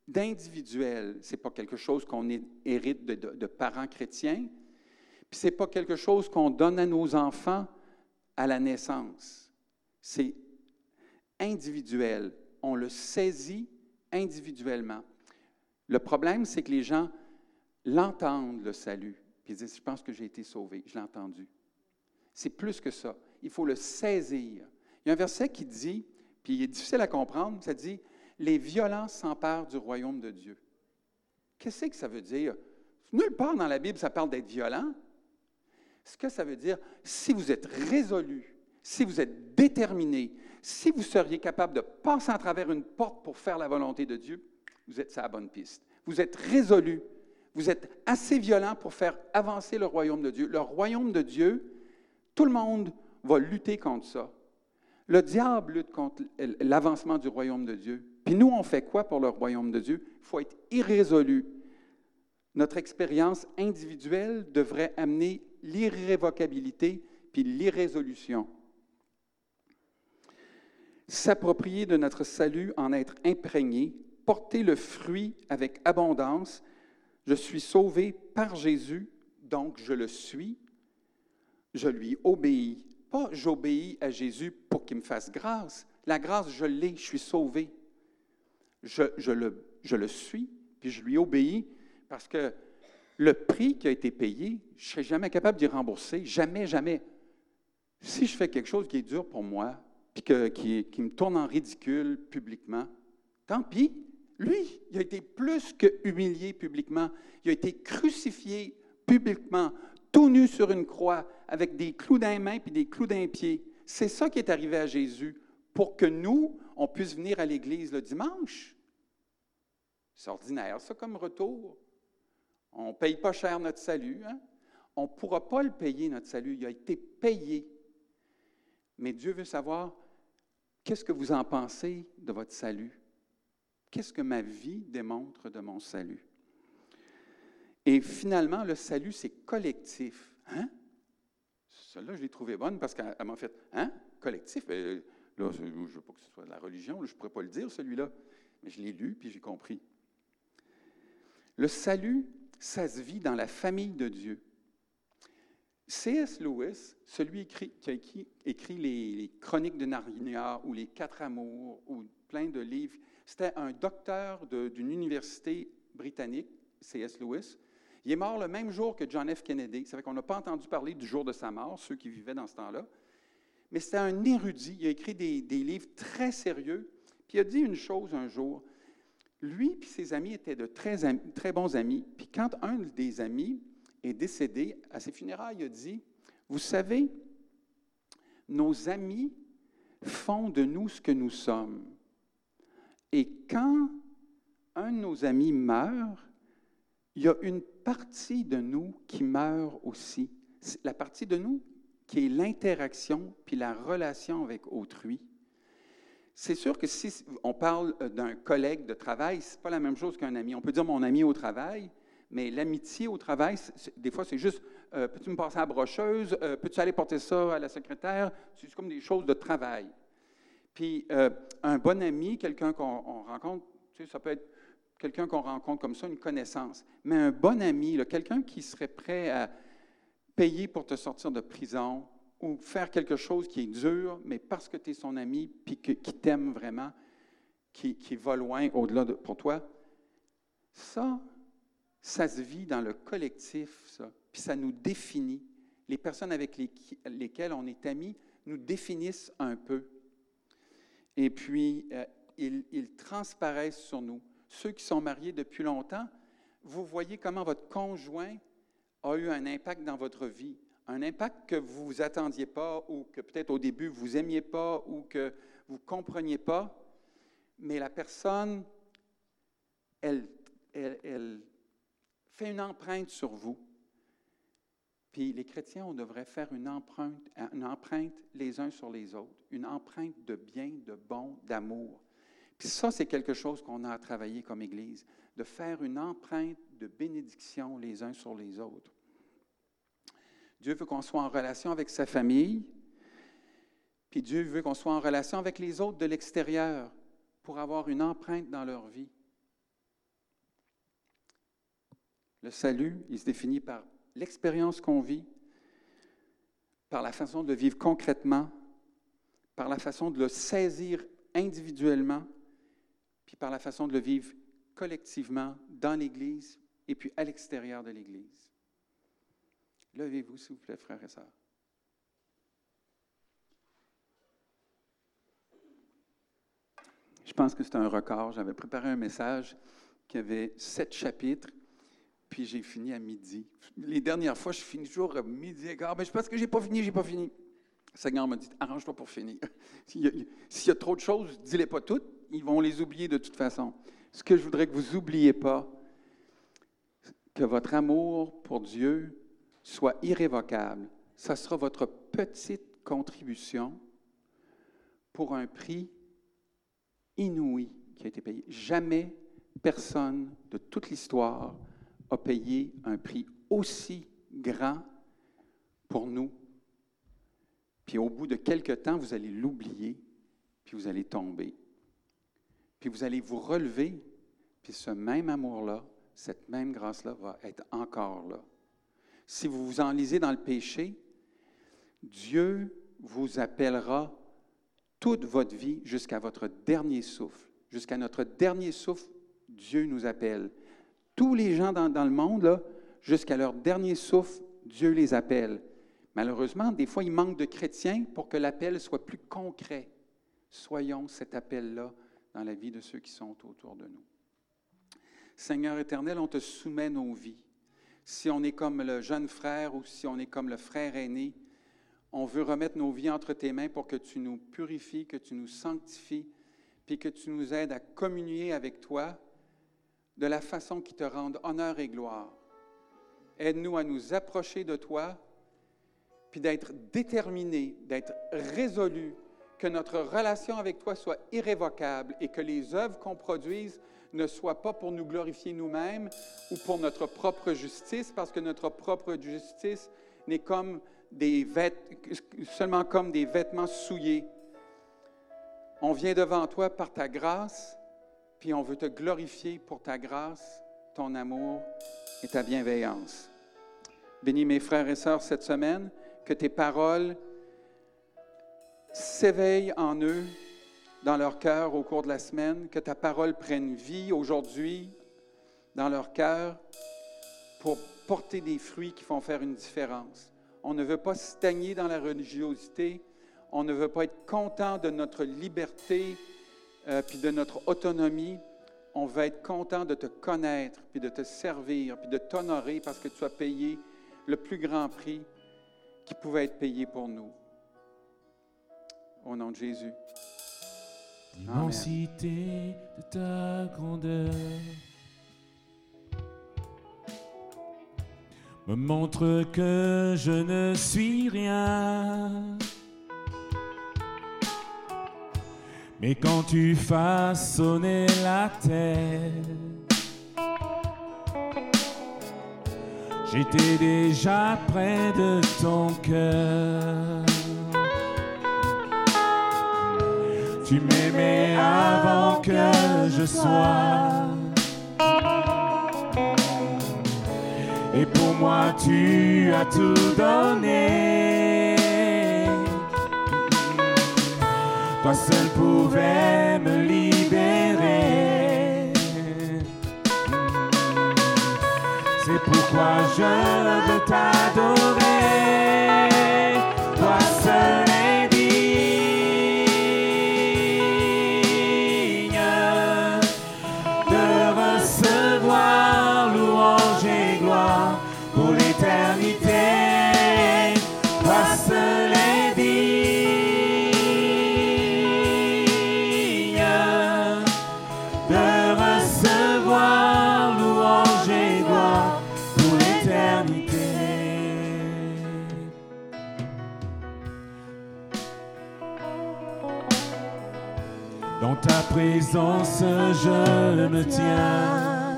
d'individuel. Ce n'est pas quelque chose qu'on hérite de, parents chrétiens, puis ce n'est pas quelque chose qu'on donne à nos enfants à la naissance. C'est individuel. On le saisit individuellement. Le problème, c'est que les gens l'entendent, le salut, puis ils disent, je pense que j'ai été sauvé, je l'ai entendu. C'est plus que ça. Il faut le saisir. Il y a un verset qui dit, puis il est difficile à comprendre, ça dit, les violents s'emparent du royaume de Dieu. Qu'est-ce que ça veut dire? Nulle part dans la Bible, ça parle d'être violent. Ce que ça veut dire, si vous êtes résolu, si vous êtes déterminé, si vous seriez capable de passer à travers une porte pour faire la volonté de Dieu, vous êtes sur la bonne piste. Vous êtes résolu. Vous êtes assez violent pour faire avancer le royaume de Dieu. Le royaume de Dieu, tout le monde va lutter contre ça. Le diable lutte contre l'avancement du royaume de Dieu. Puis nous, on fait quoi pour le royaume de Dieu? Il faut être irrésolu. Notre expérience individuelle devrait amener l'irrévocabilité puis l'irrésolution. S'approprier de notre salut, en être imprégné, porter le fruit avec abondance. Je suis sauvé par Jésus, donc je le suis. Je lui obéis. Pas j'obéis à Jésus pour qu'il me fasse grâce. La grâce, je l'ai, je suis sauvé. Je, je, le, le suis, puis je lui obéis parce que le prix qui a été payé, je ne serai jamais capable d'y rembourser. Jamais, jamais. Si je fais quelque chose qui est dur pour moi, puis qui, me tourne en ridicule publiquement, tant pis. Lui, il a été plus que humilié publiquement. Il a été crucifié publiquement, tout nu sur une croix, avec des clous dans les mains puis des clous dans les pieds. C'est ça qui est arrivé à Jésus pour que nous, on puisse venir à l'Église le dimanche. C'est ordinaire, ça, comme retour. On ne paye pas cher notre salut. Hein? On ne pourra pas le payer, notre salut. Il a été payé. Mais Dieu veut savoir qu'est-ce que vous en pensez de votre salut? Qu'est-ce que ma vie démontre de mon salut? Et finalement, le salut, c'est collectif. Hein? Celle-là, je l'ai trouvée bonne parce qu'elle m'a fait Hein? Collectif? Ben, là, je ne veux pas que ce soit de la religion, je ne pourrais pas le dire, celui-là. Mais je l'ai lu, puis j'ai compris. Le salut, ça se vit dans la famille de Dieu. C.S. Lewis, celui qui a écrit, les, Chroniques de Narnia ou les Quatre Amours ou plein de livres, c'était un docteur d'une université britannique, C.S. Lewis. Il est mort le même jour que John F. Kennedy. C'est vrai qu'on n'a pas entendu parler du jour de sa mort, ceux qui vivaient dans ce temps-là. Mais c'était un érudit. Il a écrit des, livres très sérieux. Puis il a dit une chose un jour. Lui et ses amis étaient de très, très bons amis. Puis quand un des amis décédé, à ses funérailles, il a dit, vous savez, nos amis font de nous ce que nous sommes. Et quand un de nos amis meurt, il y a une partie de nous qui meurt aussi. La partie de nous qui est l'interaction puis la relation avec autrui. C'est sûr que si on parle euh, d'un collègue de travail, ce n'est pas la même chose qu'un ami. On peut dire mon ami au travail, mais l'amitié au travail, des fois, c'est juste euh, peux-tu me passer à la brocheuse? Euh, Peux-tu aller porter ça à la secrétaire? C'est comme des choses de travail. Puis un bon ami, quelqu'un qu'on rencontre, ça peut être quelqu'un qu'on rencontre comme ça, une connaissance. Mais un bon ami, quelqu'un qui serait prêt à payer pour te sortir de prison, ou faire quelque chose qui est dur, mais parce que tu es son ami, puis qui t'aime vraiment, qui, qui, va loin au-delà de pour toi, ça, ça se vit dans le collectif, ça, puis ça nous définit. Les personnes avec lesquelles on est amis nous définissent un peu. Et puis, euh, ils, transparaissent sur nous. Ceux qui sont mariés depuis longtemps, vous voyez comment votre conjoint a eu un impact dans votre vie un impact que vous vous attendiez pas ou que peut-être au début vous aimiez pas ou que vous compreniez pas, mais la personne, elle, elle, fait une empreinte sur vous. Puis les chrétiens, on devrait faire une empreinte, une empreinte les uns sur les autres, une empreinte de bien, de bon, d'amour. Puis ça, c'est quelque chose qu'on a à travailler comme Église, de faire une empreinte de bénédiction les uns sur les autres. Dieu veut qu'on soit en relation avec sa famille, puis Dieu veut qu'on soit en relation avec les autres de l'extérieur pour avoir une empreinte dans leur vie. Le salut, il se définit par l'expérience qu'on vit, par la façon de vivre concrètement, par la façon de le saisir individuellement, puis par la façon de le vivre collectivement dans l'Église et puis à l'extérieur de l'Église. Levez-vous, s'il vous plaît, frères et sœurs. Je pense que c'est un record. J'avais préparé un message qui avait sept chapitres, puis j'ai fini à midi. Les dernières fois, je finis toujours à midi et quart. Mais je pense que j'ai pas fini, j'ai pas fini. Le Seigneur m'a dit Arrange-toi pour finir. (laughs) S'il y, a trop de choses, dis-les pas toutes. Ils vont les oublier de toute façon. Ce que je voudrais que vous n'oubliez pas, que votre amour pour Dieu soit irrévocable. Ça sera votre petite contribution pour un prix inouï qui a été payé. Jamais personne de toute l'histoire a payé un prix aussi grand pour nous. Puis au bout de quelque temps, vous allez l'oublier, puis vous allez tomber. Puis vous allez vous relever, puis ce même amour-là, cette même grâce-là va être encore là. Si vous vous enlisez dans le péché, Dieu vous appellera toute votre vie jusqu'à votre dernier souffle. Jusqu'à notre dernier souffle, Dieu nous appelle. Tous les gens dans, le monde, jusqu'à leur dernier souffle, Dieu les appelle. Malheureusement, des fois, il manque de chrétiens pour que l'appel soit plus concret. Soyons cet appel-là dans la vie de ceux qui sont autour de nous. Seigneur éternel, on te soumet nos vies. Si on est comme le jeune frère ou si on est comme le frère aîné, on veut remettre nos vies entre tes mains pour que tu nous purifies, que tu nous sanctifies, puis que tu nous aides à communier avec toi de la façon qui te rende honneur et gloire. Aide-nous à nous approcher de toi, puis d'être déterminés, d'être résolus, que notre relation avec toi soit irrévocable et que les œuvres qu'on produise ne soient pas pour nous glorifier nous-mêmes ou pour notre propre justice, parce que notre propre justice n'est comme des seulement comme des vêtements souillés. On vient devant toi par ta grâce, puis on veut te glorifier pour ta grâce, ton amour et ta bienveillance. Bénis mes frères et sœurs cette semaine, que tes paroles s'éveillent en eux, dans leur cœur au cours de la semaine, que ta parole prenne vie aujourd'hui dans leur cœur pour porter des fruits qui font faire une différence. On ne veut pas stagner dans la religiosité. On ne veut pas être content de notre liberté euh, puis de notre autonomie. On veut être content de te connaître, puis de te servir, puis de t'honorer parce que tu as payé le plus grand prix qui pouvait être payé pour nous. Au nom de Jésus. L'immensité de ta grandeur. me montre que je ne suis rien. Mais quand tu sonner la terre, j'étais déjà près de ton cœur. Tu m'aimais avant que je sois Et pour moi, tu as tout donné. Toi seul pouvais me libérer. C'est pourquoi je veux t'adorer. Toi seul je me tiens.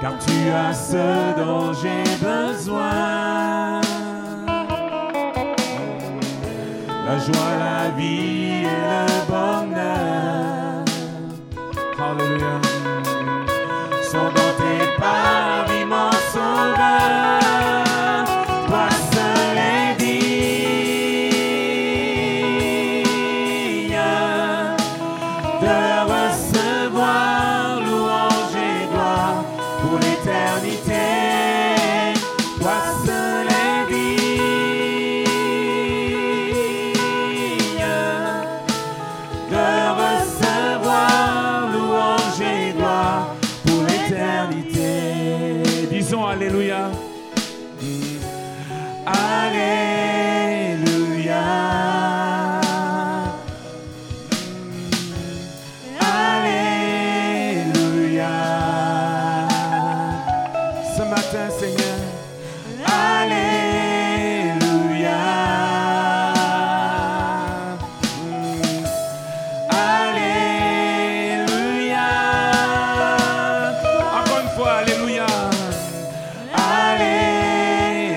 Car tu as ce dont j'ai besoin. La joie, la vie et le bonheur.